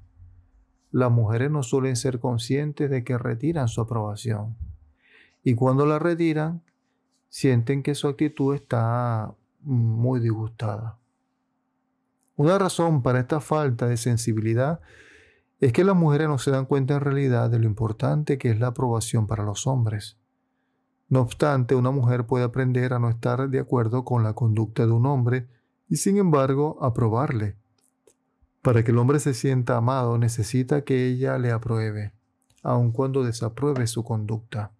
Las mujeres no suelen ser conscientes de que retiran su aprobación. Y cuando la retiran, sienten que su actitud está muy disgustada. Una razón para esta falta de sensibilidad es que las mujeres no se dan cuenta en realidad de lo importante que es la aprobación para los hombres. No obstante, una mujer puede aprender a no estar de acuerdo con la conducta de un hombre y sin embargo aprobarle. Para que el hombre se sienta amado necesita que ella le apruebe, aun cuando desapruebe su conducta.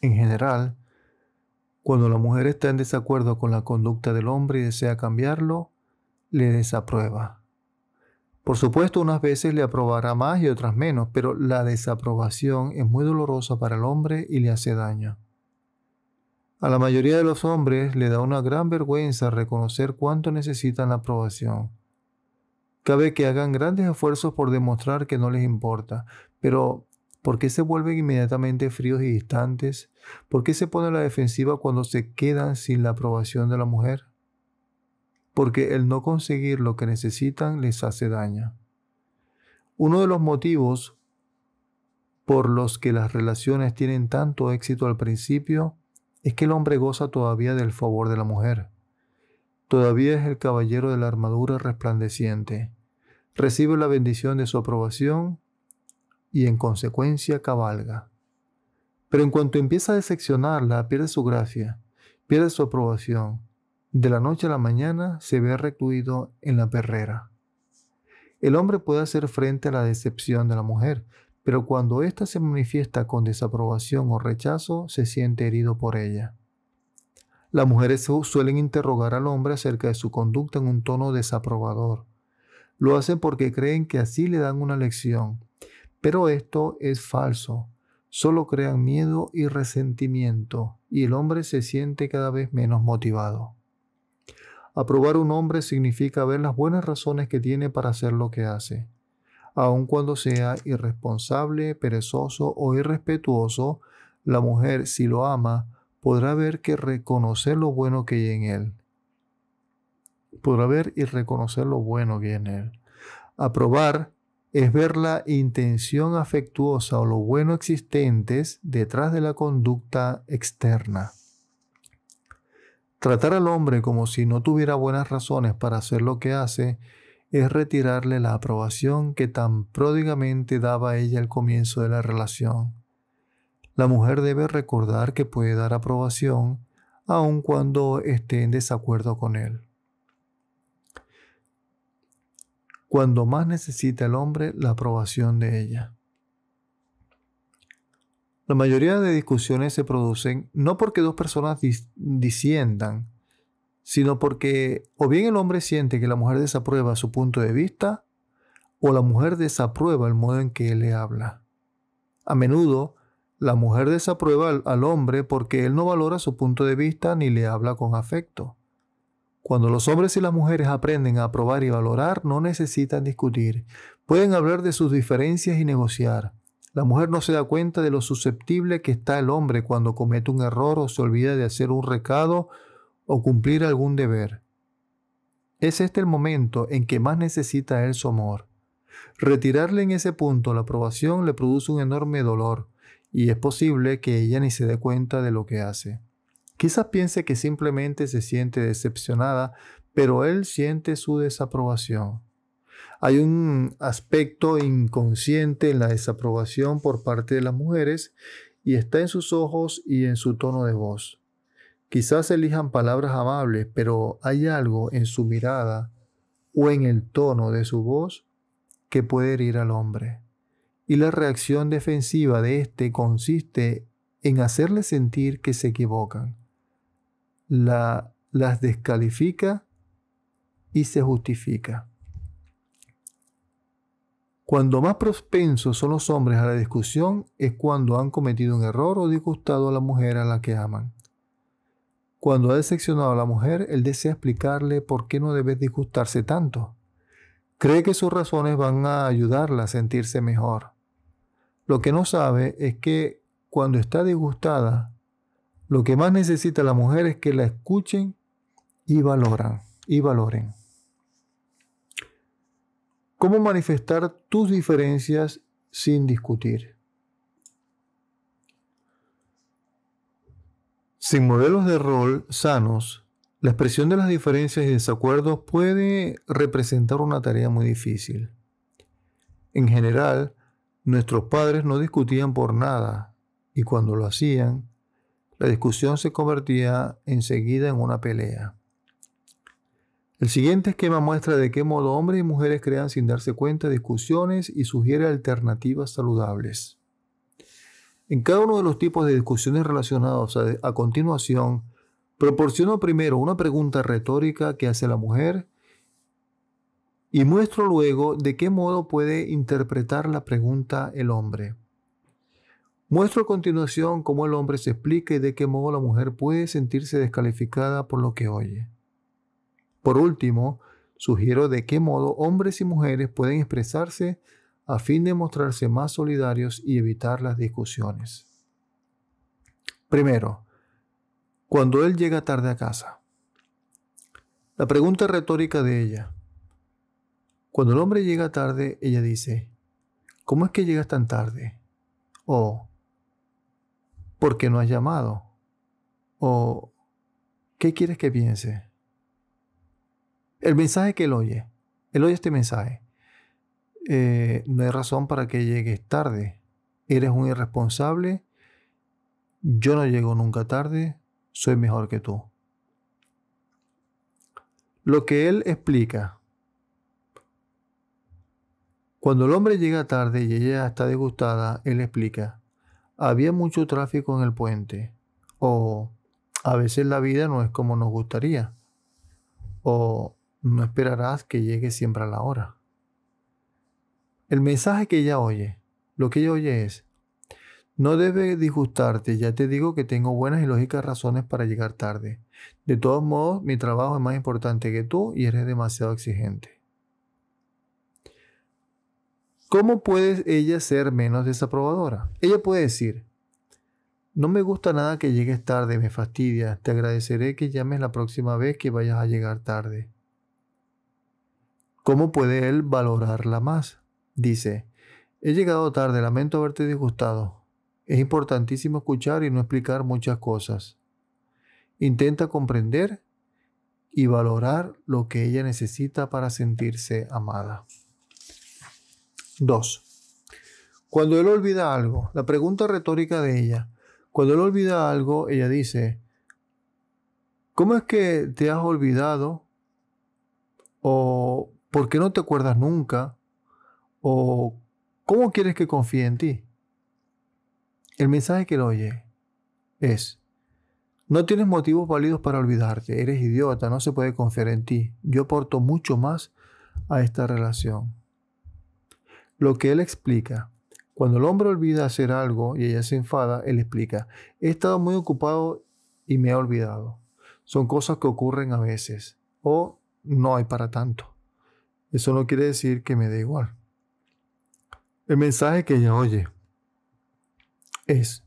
En general, cuando la mujer está en desacuerdo con la conducta del hombre y desea cambiarlo, le desaprueba. Por supuesto, unas veces le aprobará más y otras menos, pero la desaprobación es muy dolorosa para el hombre y le hace daño. A la mayoría de los hombres le da una gran vergüenza reconocer cuánto necesitan la aprobación. Cabe que hagan grandes esfuerzos por demostrar que no les importa, pero ¿por qué se vuelven inmediatamente fríos y distantes? ¿Por qué se ponen a la defensiva cuando se quedan sin la aprobación de la mujer? Porque el no conseguir lo que necesitan les hace daño. Uno de los motivos por los que las relaciones tienen tanto éxito al principio es que el hombre goza todavía del favor de la mujer. Todavía es el caballero de la armadura resplandeciente. Recibe la bendición de su aprobación y en consecuencia cabalga. Pero en cuanto empieza a decepcionarla, pierde su gracia, pierde su aprobación, de la noche a la mañana se ve recluido en la perrera. El hombre puede hacer frente a la decepción de la mujer, pero cuando ésta se manifiesta con desaprobación o rechazo, se siente herido por ella. Las mujeres suelen interrogar al hombre acerca de su conducta en un tono desaprobador. Lo hacen porque creen que así le dan una lección, pero esto es falso. Solo crean miedo y resentimiento, y el hombre se siente cada vez menos motivado. Aprobar un hombre significa ver las buenas razones que tiene para hacer lo que hace. Aun cuando sea irresponsable, perezoso o irrespetuoso, la mujer, si lo ama, podrá ver que reconocer lo bueno que hay en él. Podrá ver y reconocer lo bueno que hay en él. Aprobar es ver la intención afectuosa o lo bueno existentes detrás de la conducta externa. Tratar al hombre como si no tuviera buenas razones para hacer lo que hace es retirarle la aprobación que tan pródigamente daba ella al comienzo de la relación. La mujer debe recordar que puede dar aprobación aun cuando esté en desacuerdo con él. Cuando más necesita el hombre la aprobación de ella. La mayoría de discusiones se producen no porque dos personas disiendan, sino porque o bien el hombre siente que la mujer desaprueba su punto de vista, o la mujer desaprueba el modo en que él le habla. A menudo, la mujer desaprueba al, al, hombre porque él no valora su punto de vista ni le habla con afecto. Cuando los hombres y las mujeres aprenden a aprobar y valorar, no necesitan discutir. Pueden hablar de sus diferencias y negociar. La mujer no se da cuenta de lo susceptible que está el hombre cuando comete un error o se olvida de hacer un recado o cumplir algún deber. Es este el momento en que más necesita él su amor. Retirarle en ese punto la aprobación le produce un enorme dolor y es posible que ella ni se dé cuenta de lo que hace. Quizás piense que simplemente se siente decepcionada, pero él siente su desaprobación. Hay un aspecto inconsciente en la desaprobación por parte de las mujeres y está en sus ojos y en su tono de voz. Quizás elijan palabras amables, pero hay algo en su mirada o en el tono de su voz que puede herir al hombre. Y la reacción defensiva de éste consiste en hacerle sentir que se equivocan. La las descalifica y se justifica. Cuando más propensos son los hombres a la discusión es cuando han cometido un error o disgustado a la mujer a la que aman. Cuando ha decepcionado a la mujer, él desea explicarle por qué no debe disgustarse tanto. Cree que sus razones van a ayudarla a sentirse mejor. Lo que no sabe es que cuando está disgustada, lo que más necesita la mujer es que la escuchen y valoran y valoren. ¿Cómo manifestar tus diferencias sin discutir? Sin modelos de rol sanos, la expresión de las diferencias y desacuerdos puede representar una tarea muy difícil. En general, nuestros padres no discutían por nada y cuando lo hacían, la discusión se convertía enseguida en una pelea. El siguiente esquema muestra de qué modo hombres y mujeres crean sin darse cuenta discusiones y sugiere alternativas saludables. En cada uno de los tipos de discusiones relacionados a, a continuación, proporciono primero una pregunta retórica que hace la mujer y muestro luego de qué modo puede interpretar la pregunta el hombre. Muestro a continuación cómo el hombre se explica y de qué modo la mujer puede sentirse descalificada por lo que oye. Por último, sugiero de qué modo hombres y mujeres pueden expresarse a fin de mostrarse más solidarios y evitar las discusiones. Primero, cuando él llega tarde a casa. La pregunta retórica de ella. Cuando el hombre llega tarde, ella dice, ¿cómo es que llegas tan tarde? O, ¿por qué no has llamado? O, ¿qué quieres que piense? El mensaje que él oye, él oye este mensaje. Eh, no hay razón para que llegues tarde. Eres un irresponsable. Yo no llego nunca tarde. Soy mejor que tú. Lo que él explica. Cuando el hombre llega tarde y ella está disgustada, él explica. Había mucho tráfico en el puente. O a veces la vida no es como nos gustaría. O no esperarás que llegue siempre a la hora. El mensaje que ella oye, lo que ella oye es, no debe disgustarte, ya te digo que tengo buenas y lógicas razones para llegar tarde. De todos modos, mi trabajo es más importante que tú y eres demasiado exigente. ¿Cómo puede ella ser menos desaprobadora? Ella puede decir, no me gusta nada que llegues tarde, me fastidia, te agradeceré que llames la próxima vez que vayas a llegar tarde. ¿Cómo puede él valorarla más? Dice, he llegado tarde, lamento haberte disgustado. Es importantísimo escuchar y no explicar muchas cosas. Intenta comprender y valorar lo que ella necesita para sentirse amada. 2. Cuando él olvida algo, la pregunta retórica de ella, cuando él olvida algo, ella dice, ¿cómo es que te has olvidado? ¿O ¿Por qué no te acuerdas nunca? ¿O cómo quieres que confíe en ti? El mensaje que él oye es, no tienes motivos válidos para olvidarte, eres idiota, no se puede confiar en ti. Yo aporto mucho más a esta relación. Lo que él explica, cuando el hombre olvida hacer algo y ella se enfada, él explica, he estado muy ocupado y me he olvidado. Son cosas que ocurren a veces o no hay para tanto. Eso no quiere decir que me dé igual. El mensaje que ella oye es,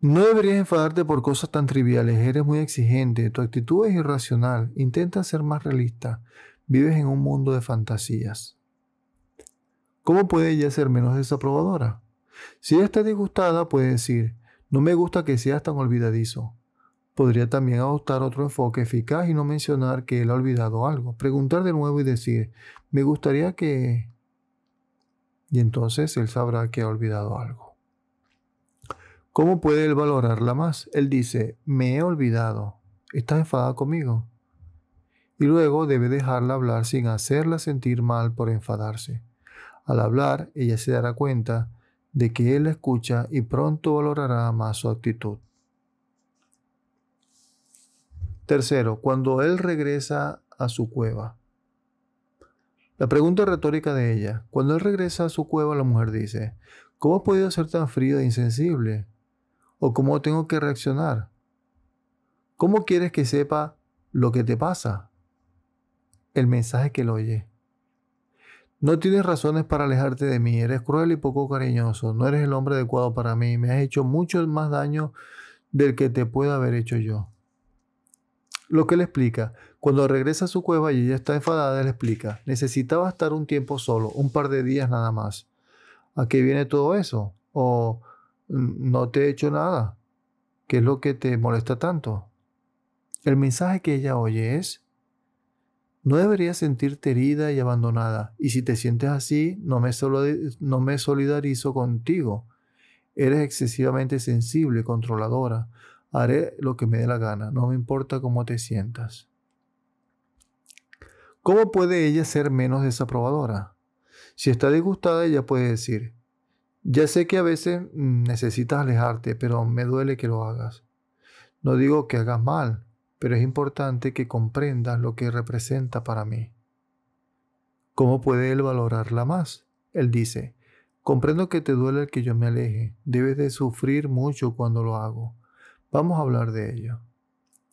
no deberías enfadarte por cosas tan triviales, eres muy exigente, tu actitud es irracional, intenta ser más realista, vives en un mundo de fantasías. ¿Cómo puede ella ser menos desaprobadora? Si ella está disgustada, puede decir, no me gusta que seas tan olvidadizo. Podría también adoptar otro enfoque eficaz y no mencionar que él ha olvidado algo. Preguntar de nuevo y decir, me gustaría que... Y entonces él sabrá que ha olvidado algo. ¿Cómo puede él valorarla más? Él dice, me he olvidado. ¿Estás enfadada conmigo? Y luego debe dejarla hablar sin hacerla sentir mal por enfadarse. Al hablar, ella se dará cuenta de que él la escucha y pronto valorará más su actitud. Tercero, cuando él regresa a su cueva. La pregunta retórica de ella. Cuando él regresa a su cueva, la mujer dice, ¿cómo ha podido ser tan frío e insensible? ¿O cómo tengo que reaccionar? ¿Cómo quieres que sepa lo que te pasa? El mensaje que lo oye. No tienes razones para alejarte de mí, eres cruel y poco cariñoso, no eres el hombre adecuado para mí, me has hecho mucho más daño del que te pueda haber hecho yo. Lo que le explica, cuando regresa a su cueva y ella está enfadada, le explica, necesitaba estar un tiempo solo, un par de días nada más. ¿A qué viene todo eso? ¿O no te he hecho nada? ¿Qué es lo que te molesta tanto? El mensaje que ella oye es, no deberías sentirte herida y abandonada, y si te sientes así, no me, no me solidarizo contigo. Eres excesivamente sensible, controladora, Haré lo que me dé la gana, no me importa cómo te sientas. ¿Cómo puede ella ser menos desaprobadora? Si está disgustada, ella puede decir, ya sé que a veces necesitas alejarte, pero me duele que lo hagas. No digo que hagas mal, pero es importante que comprendas lo que representa para mí. ¿Cómo puede él valorarla más? Él dice, comprendo que te duele el que yo me aleje, debes de sufrir mucho cuando lo hago. Vamos a hablar de ello.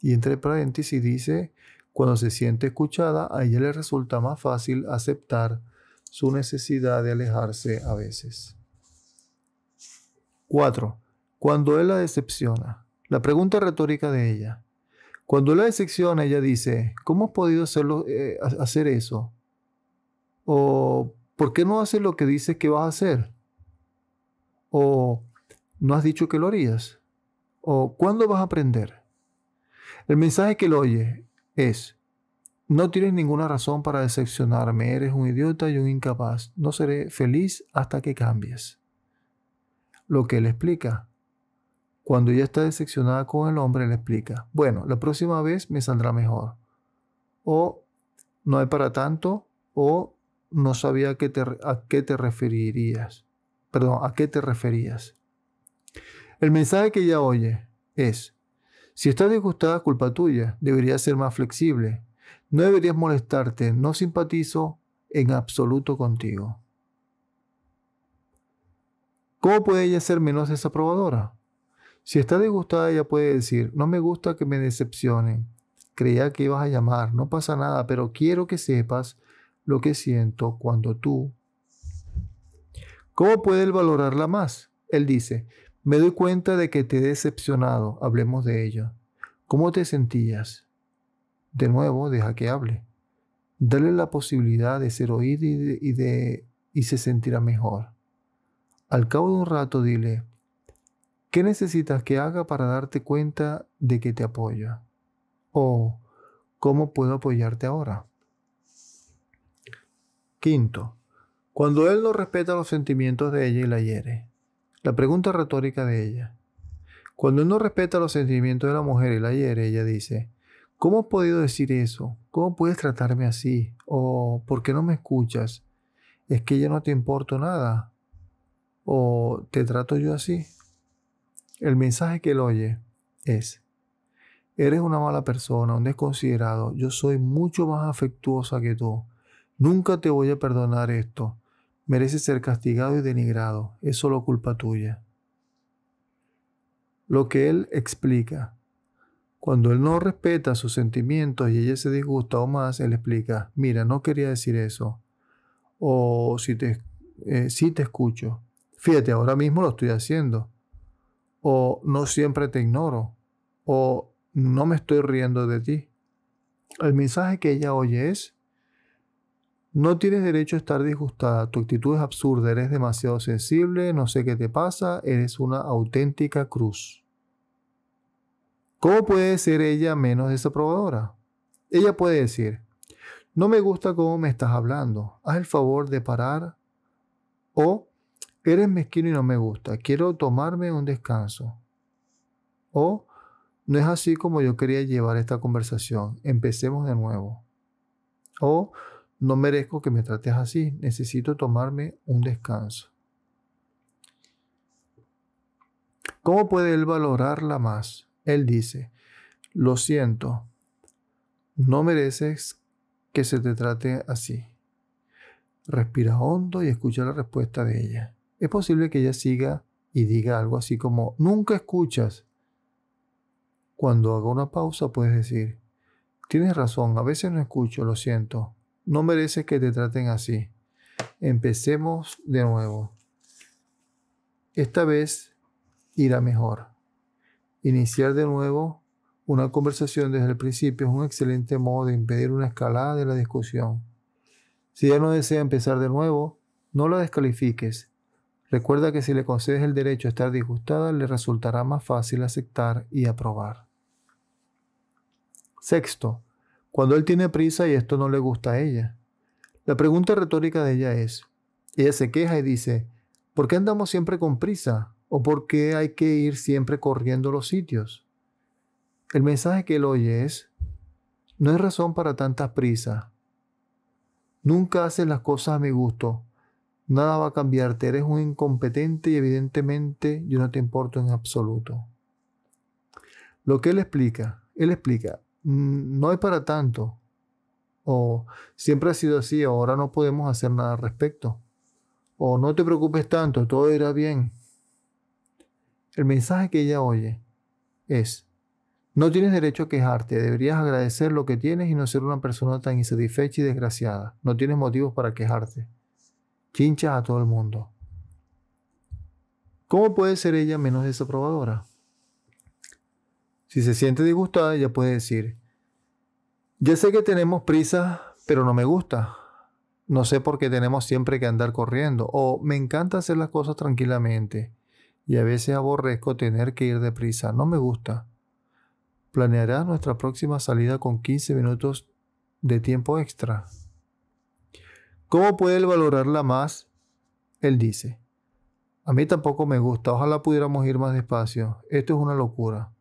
Y entre paréntesis dice, cuando se siente escuchada, a ella le resulta más fácil aceptar su necesidad de alejarse a veces. 4. Cuando él la decepciona. La pregunta retórica de ella. Cuando él la decepciona, ella dice, ¿cómo has podido hacerlo, eh, hacer eso? ¿O por qué no haces lo que dices que vas a hacer? ¿O no has dicho que lo harías? O ¿cuándo vas a aprender? El mensaje que lo oye es, no tienes ninguna razón para decepcionarme, eres un idiota y un incapaz, no seré feliz hasta que cambies. Lo que él explica. Cuando ella está decepcionada con el hombre, le explica, bueno, la próxima vez me saldrá mejor. O no hay para tanto, o no sabía a qué te, a qué te referirías. Perdón, a qué te referías. El mensaje que ella oye es, si estás disgustada, culpa tuya, deberías ser más flexible, no deberías molestarte, no simpatizo en absoluto contigo. ¿Cómo puede ella ser menos desaprobadora? Si está disgustada, ella puede decir, no me gusta que me decepcionen, creía que ibas a llamar, no pasa nada, pero quiero que sepas lo que siento cuando tú... ¿Cómo puede él valorarla más? Él dice, me doy cuenta de que te he decepcionado. Hablemos de ello. ¿Cómo te sentías? De nuevo, deja que hable. Dale la posibilidad de ser oído y, de, y se sentirá mejor. Al cabo de un rato dile, ¿qué necesitas que haga para darte cuenta de que te apoya? O, ¿cómo puedo apoyarte ahora? Quinto, cuando él no respeta los sentimientos de ella y la hiere. La pregunta retórica de ella. Cuando él no respeta los sentimientos de la mujer y la hiere, ella dice, ¿cómo has podido decir eso? ¿Cómo puedes tratarme así? ¿O por qué no me escuchas? ¿Es que ya no te importo nada? ¿O te trato yo así? El mensaje que él oye es, eres una mala persona, un desconsiderado, yo soy mucho más afectuosa que tú. Nunca te voy a perdonar esto merece ser castigado y denigrado. Es solo culpa tuya. Lo que él explica. Cuando él no respeta sus sentimientos y ella se disgusta o más, él explica, mira, no quería decir eso. O si te, eh, si te escucho. Fíjate, ahora mismo lo estoy haciendo. O no siempre te ignoro. O no me estoy riendo de ti. El mensaje que ella oye es, no tienes derecho a estar disgustada, tu actitud es absurda, eres demasiado sensible, no sé qué te pasa, eres una auténtica cruz. ¿Cómo puede ser ella menos desaprobadora? Ella puede decir, no me gusta cómo me estás hablando, haz el favor de parar o eres mezquino y no me gusta, quiero tomarme un descanso. O no es así como yo quería llevar esta conversación, empecemos de nuevo. O no merezco que me trates así, necesito tomarme un descanso. ¿Cómo puede él valorarla más? Él dice, lo siento, No mereces que se te trate así. Respira hondo y escucha la respuesta de ella. Es posible que ella siga y diga algo así como, nunca escuchas. Cuando haga una pausa puedes decir, tienes razón, a veces no escucho, lo siento. No mereces que te traten así. Empecemos de nuevo. Esta vez irá mejor. Iniciar de nuevo una conversación desde el principio es un excelente modo de impedir una escalada de la discusión. Si ella no desea empezar de nuevo, no la descalifiques. Recuerda que si le concedes el derecho a estar disgustada, le resultará más fácil aceptar y aprobar. Sexto, cuando él tiene prisa y esto no le gusta a ella. La pregunta retórica de ella es, ella se queja y dice, ¿por qué andamos siempre con prisa? ¿O por qué hay que ir siempre corriendo los sitios? El mensaje que él oye es, no hay razón para tanta prisa. Nunca haces las cosas a mi gusto. Nada va a cambiarte. Eres un incompetente y evidentemente yo no te importo en absoluto. Lo que él explica, él explica, no hay para tanto. O siempre ha sido así, ahora no podemos hacer nada al respecto. O no te preocupes tanto, todo irá bien. El mensaje que ella oye es, no tienes derecho a quejarte, deberías agradecer lo que tienes y no ser una persona tan insatisfecha y desgraciada. No tienes motivos para quejarte. Chinchas a todo el mundo. ¿Cómo puede ser ella menos desaprobadora? Si se siente disgustada, ella puede decir, ya sé que tenemos prisa, pero no me gusta. No sé por qué tenemos siempre que andar corriendo. O me encanta hacer las cosas tranquilamente. Y a veces aborrezco tener que ir deprisa. No me gusta planeará nuestra próxima salida con 15 minutos de tiempo extra. ¿Cómo puede él valorarla más? Él dice, a mí tampoco me gusta, ojalá pudiéramos ir más despacio, esto es una locura.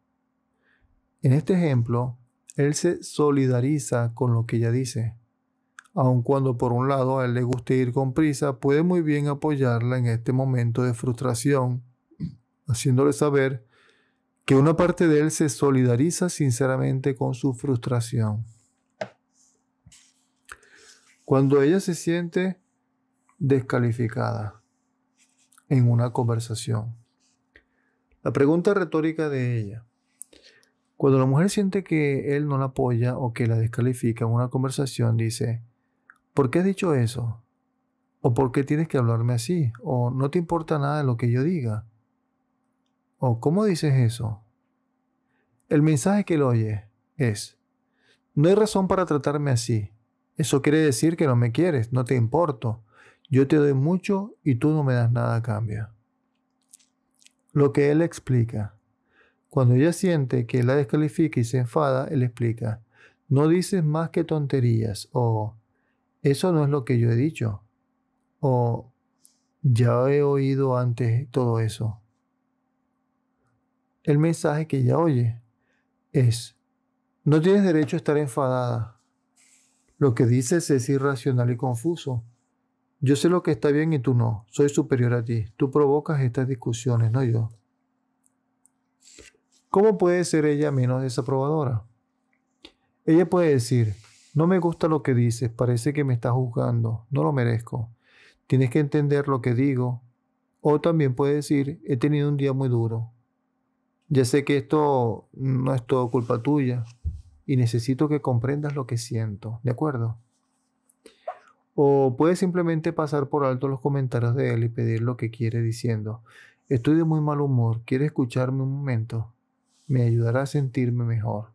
En este ejemplo, él se solidariza con lo que ella dice. Aun cuando por un lado a él le guste ir con prisa, puede muy bien apoyarla en este momento de frustración, *clears throat* haciéndole saber que una parte de él se solidariza sinceramente con su frustración. Cuando ella se siente descalificada en una conversación. La pregunta retórica de ella. Cuando la mujer siente que él no la apoya o que la descalifica en una conversación, dice, ¿por qué has dicho eso? ¿O por qué tienes que hablarme así? ¿O no te importa nada de lo que yo diga? ¿O cómo dices eso? El mensaje que él oye es, no hay razón para tratarme así. Eso quiere decir que no me quieres, no te importo. Yo te doy mucho y tú no me das nada a cambio. Lo que él explica. Cuando ella siente que la descalifica y se enfada, él explica, no dices más que tonterías o eso no es lo que yo he dicho o ya he oído antes todo eso el mensaje que ella oye es, no tienes derecho a estar enfadada. Lo que dices es irracional y confuso. Yo sé lo que está bien y tú no. Soy superior a ti. Tú provocas estas discusiones, no yo. ¿Cómo puede ser ella menos desaprobadora? Ella puede decir, no me gusta lo que dices, parece que me estás juzgando, no lo merezco. Tienes que entender lo que digo. O también puede decir, he tenido un día muy duro, ya sé que esto no es todo culpa tuya y necesito que comprendas lo que siento, ¿de acuerdo? O puedes simplemente pasar por alto los comentarios de él y pedir lo que quiere diciendo, estoy de muy mal humor, ¿quiere escucharme un momento? Me ayudará a sentirme mejor.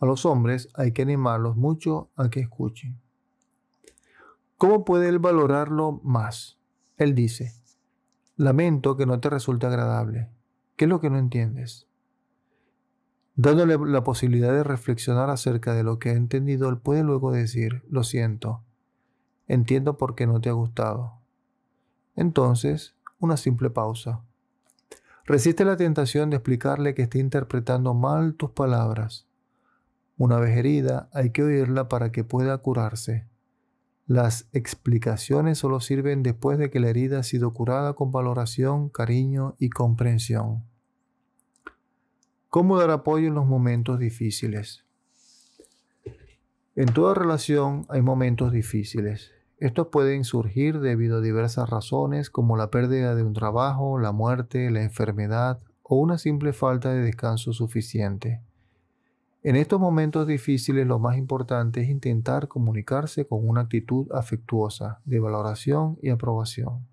A los hombres hay que animarlos mucho a que escuchen. ¿Cómo puede él valorarlo más? Él dice, Lamento que no te resulte agradable. ¿Qué es lo que no entiendes? Dándole la posibilidad de reflexionar acerca de lo que ha entendido, él puede luego decir, lo siento, entiendo por qué no te ha gustado. Entonces, una simple pausa. Resiste la tentación de explicarle que está interpretando mal tus palabras. Una vez herida, hay que oírla para que pueda curarse. Las explicaciones solo sirven después de que la herida ha sido curada con valoración, cariño y comprensión. ¿Cómo dar apoyo en los momentos difíciles? En toda relación hay momentos difíciles. Estos pueden surgir debido a diversas razones como la pérdida de un trabajo, la muerte, la enfermedad o una simple falta de descanso suficiente. En estos momentos difíciles lo más importante es intentar comunicarse con una actitud afectuosa, de valoración y aprobación.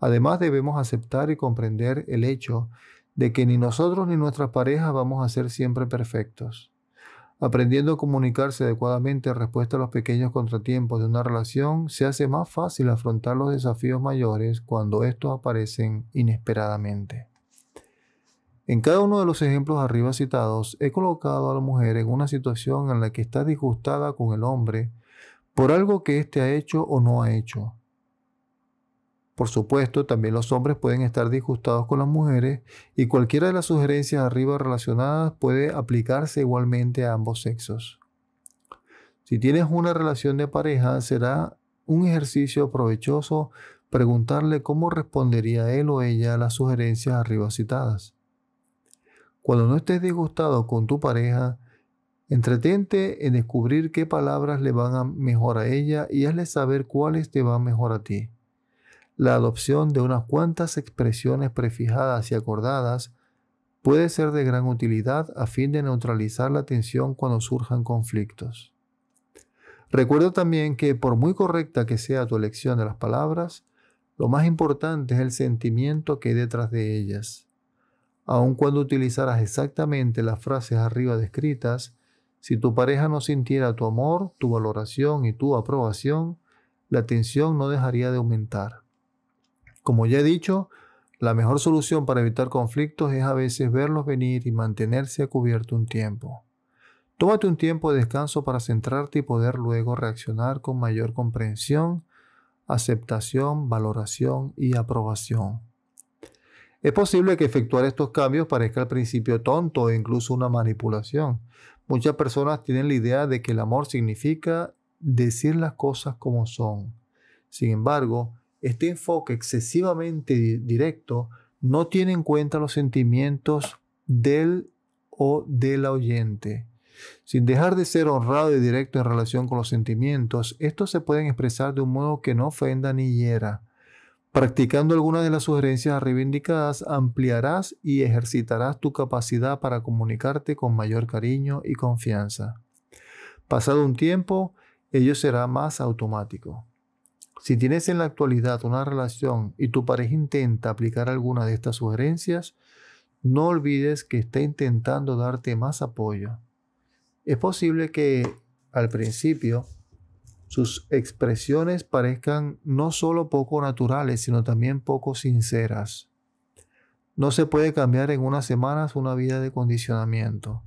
Además debemos aceptar y comprender el hecho de que ni nosotros ni nuestras parejas vamos a ser siempre perfectos. Aprendiendo a comunicarse adecuadamente en respuesta a los pequeños contratiempos de una relación, se hace más fácil afrontar los desafíos mayores cuando estos aparecen inesperadamente. En cada uno de los ejemplos arriba citados, he colocado a la mujer en una situación en la que está disgustada con el hombre por algo que éste ha hecho o no ha hecho. Por supuesto, también los hombres pueden estar disgustados con las mujeres y cualquiera de las sugerencias arriba relacionadas puede aplicarse igualmente a ambos sexos. Si tienes una relación de pareja, será un ejercicio provechoso preguntarle cómo respondería él o ella a las sugerencias arriba citadas. Cuando no estés disgustado con tu pareja, entretente en descubrir qué palabras le van a mejor a ella y hazle saber cuáles te van mejor a ti. La adopción de unas cuantas expresiones prefijadas y acordadas puede ser de gran utilidad a fin de neutralizar la tensión cuando surjan conflictos. Recuerda también que por muy correcta que sea tu elección de las palabras, lo más importante es el sentimiento que hay detrás de ellas aun cuando utilizaras exactamente las frases arriba descritas, si tu pareja no sintiera tu amor, tu valoración y tu aprobación, la tensión no dejaría de aumentar. Como ya he dicho, la mejor solución para evitar conflictos es a veces verlos venir y mantenerse a cubierto un tiempo. Tómate un tiempo de descanso para centrarte y poder luego reaccionar con mayor comprensión, aceptación, valoración y aprobación. Es posible que efectuar estos cambios parezca al principio tonto o incluso una manipulación. Muchas personas tienen la idea de que el amor significa decir las cosas como son. Sin embargo, este enfoque excesivamente directo no tiene en cuenta los sentimientos del o del oyente. Sin dejar de ser honrado y directo en relación con los sentimientos, estos se pueden expresar de un modo que no ofenda ni hiera. Practicando algunas de las sugerencias reivindicadas, ampliarás y ejercitarás tu capacidad para comunicarte con mayor cariño y confianza. Pasado un tiempo, ello será más automático. Si tienes en la actualidad una relación y tu pareja intenta aplicar alguna de estas sugerencias, no olvides que está intentando darte más apoyo. Es posible que al principio sus expresiones parezcan no solo poco naturales, sino también poco sinceras. No se puede cambiar en unas semanas una vida de condicionamiento.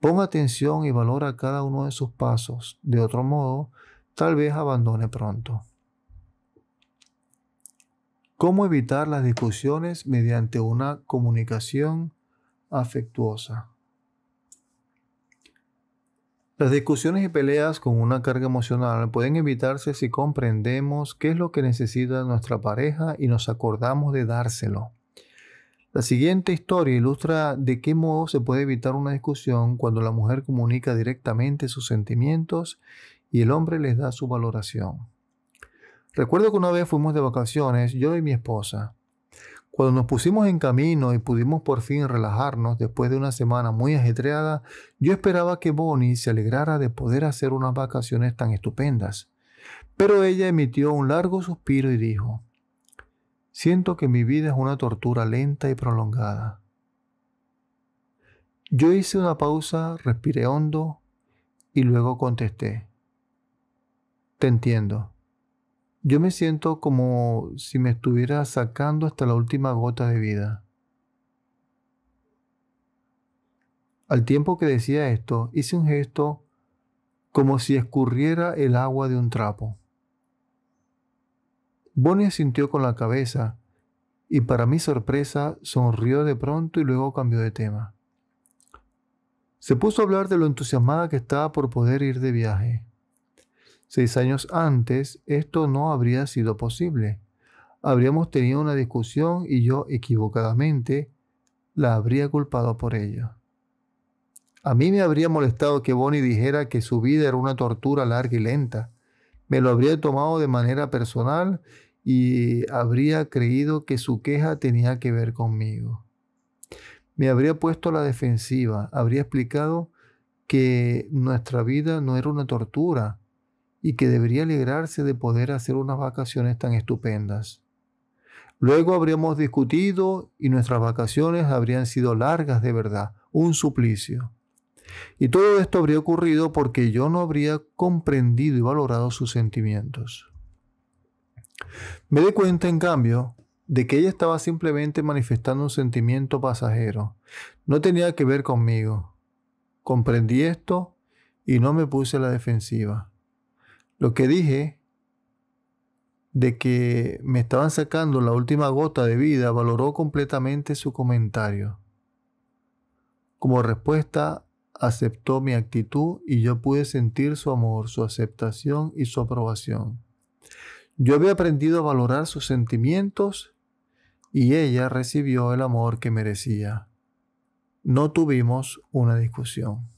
Ponga atención y valora cada uno de sus pasos. De otro modo, tal vez abandone pronto. ¿Cómo evitar las discusiones mediante una comunicación afectuosa? Las discusiones y peleas con una carga emocional pueden evitarse si comprendemos qué es lo que necesita nuestra pareja y nos acordamos de dárselo. La siguiente historia ilustra de qué modo se puede evitar una discusión cuando la mujer comunica directamente sus sentimientos y el hombre les da su valoración. Recuerdo que una vez fuimos de vacaciones, yo y mi esposa. Cuando nos pusimos en camino y pudimos por fin relajarnos después de una semana muy ajetreada, yo esperaba que Bonnie se alegrara de poder hacer unas vacaciones tan estupendas. Pero ella emitió un largo suspiro y dijo, Siento que mi vida es una tortura lenta y prolongada. Yo hice una pausa, respiré hondo y luego contesté, Te entiendo. Yo me siento como si me estuviera sacando hasta la última gota de vida. Al tiempo que decía esto, hice un gesto como si escurriera el agua de un trapo. Bonnie sintió con la cabeza y para mi sorpresa sonrió de pronto y luego cambió de tema. Se puso a hablar de lo entusiasmada que estaba por poder ir de viaje. Seis años antes esto no habría sido posible. Habríamos tenido una discusión y yo equivocadamente la habría culpado por ello. A mí me habría molestado que Bonnie dijera que su vida era una tortura larga y lenta. Me lo habría tomado de manera personal y habría creído que su queja tenía que ver conmigo. Me habría puesto a la defensiva, habría explicado que nuestra vida no era una tortura y que debería alegrarse de poder hacer unas vacaciones tan estupendas. Luego habríamos discutido y nuestras vacaciones habrían sido largas de verdad, un suplicio. Y todo esto habría ocurrido porque yo no habría comprendido y valorado sus sentimientos. Me di cuenta, en cambio, de que ella estaba simplemente manifestando un sentimiento pasajero. No tenía que ver conmigo. Comprendí esto y no me puse a la defensiva. Lo que dije de que me estaban sacando la última gota de vida valoró completamente su comentario. Como respuesta, aceptó mi actitud y yo pude sentir su amor, su aceptación y su aprobación. Yo había aprendido a valorar sus sentimientos y ella recibió el amor que merecía. No tuvimos una discusión.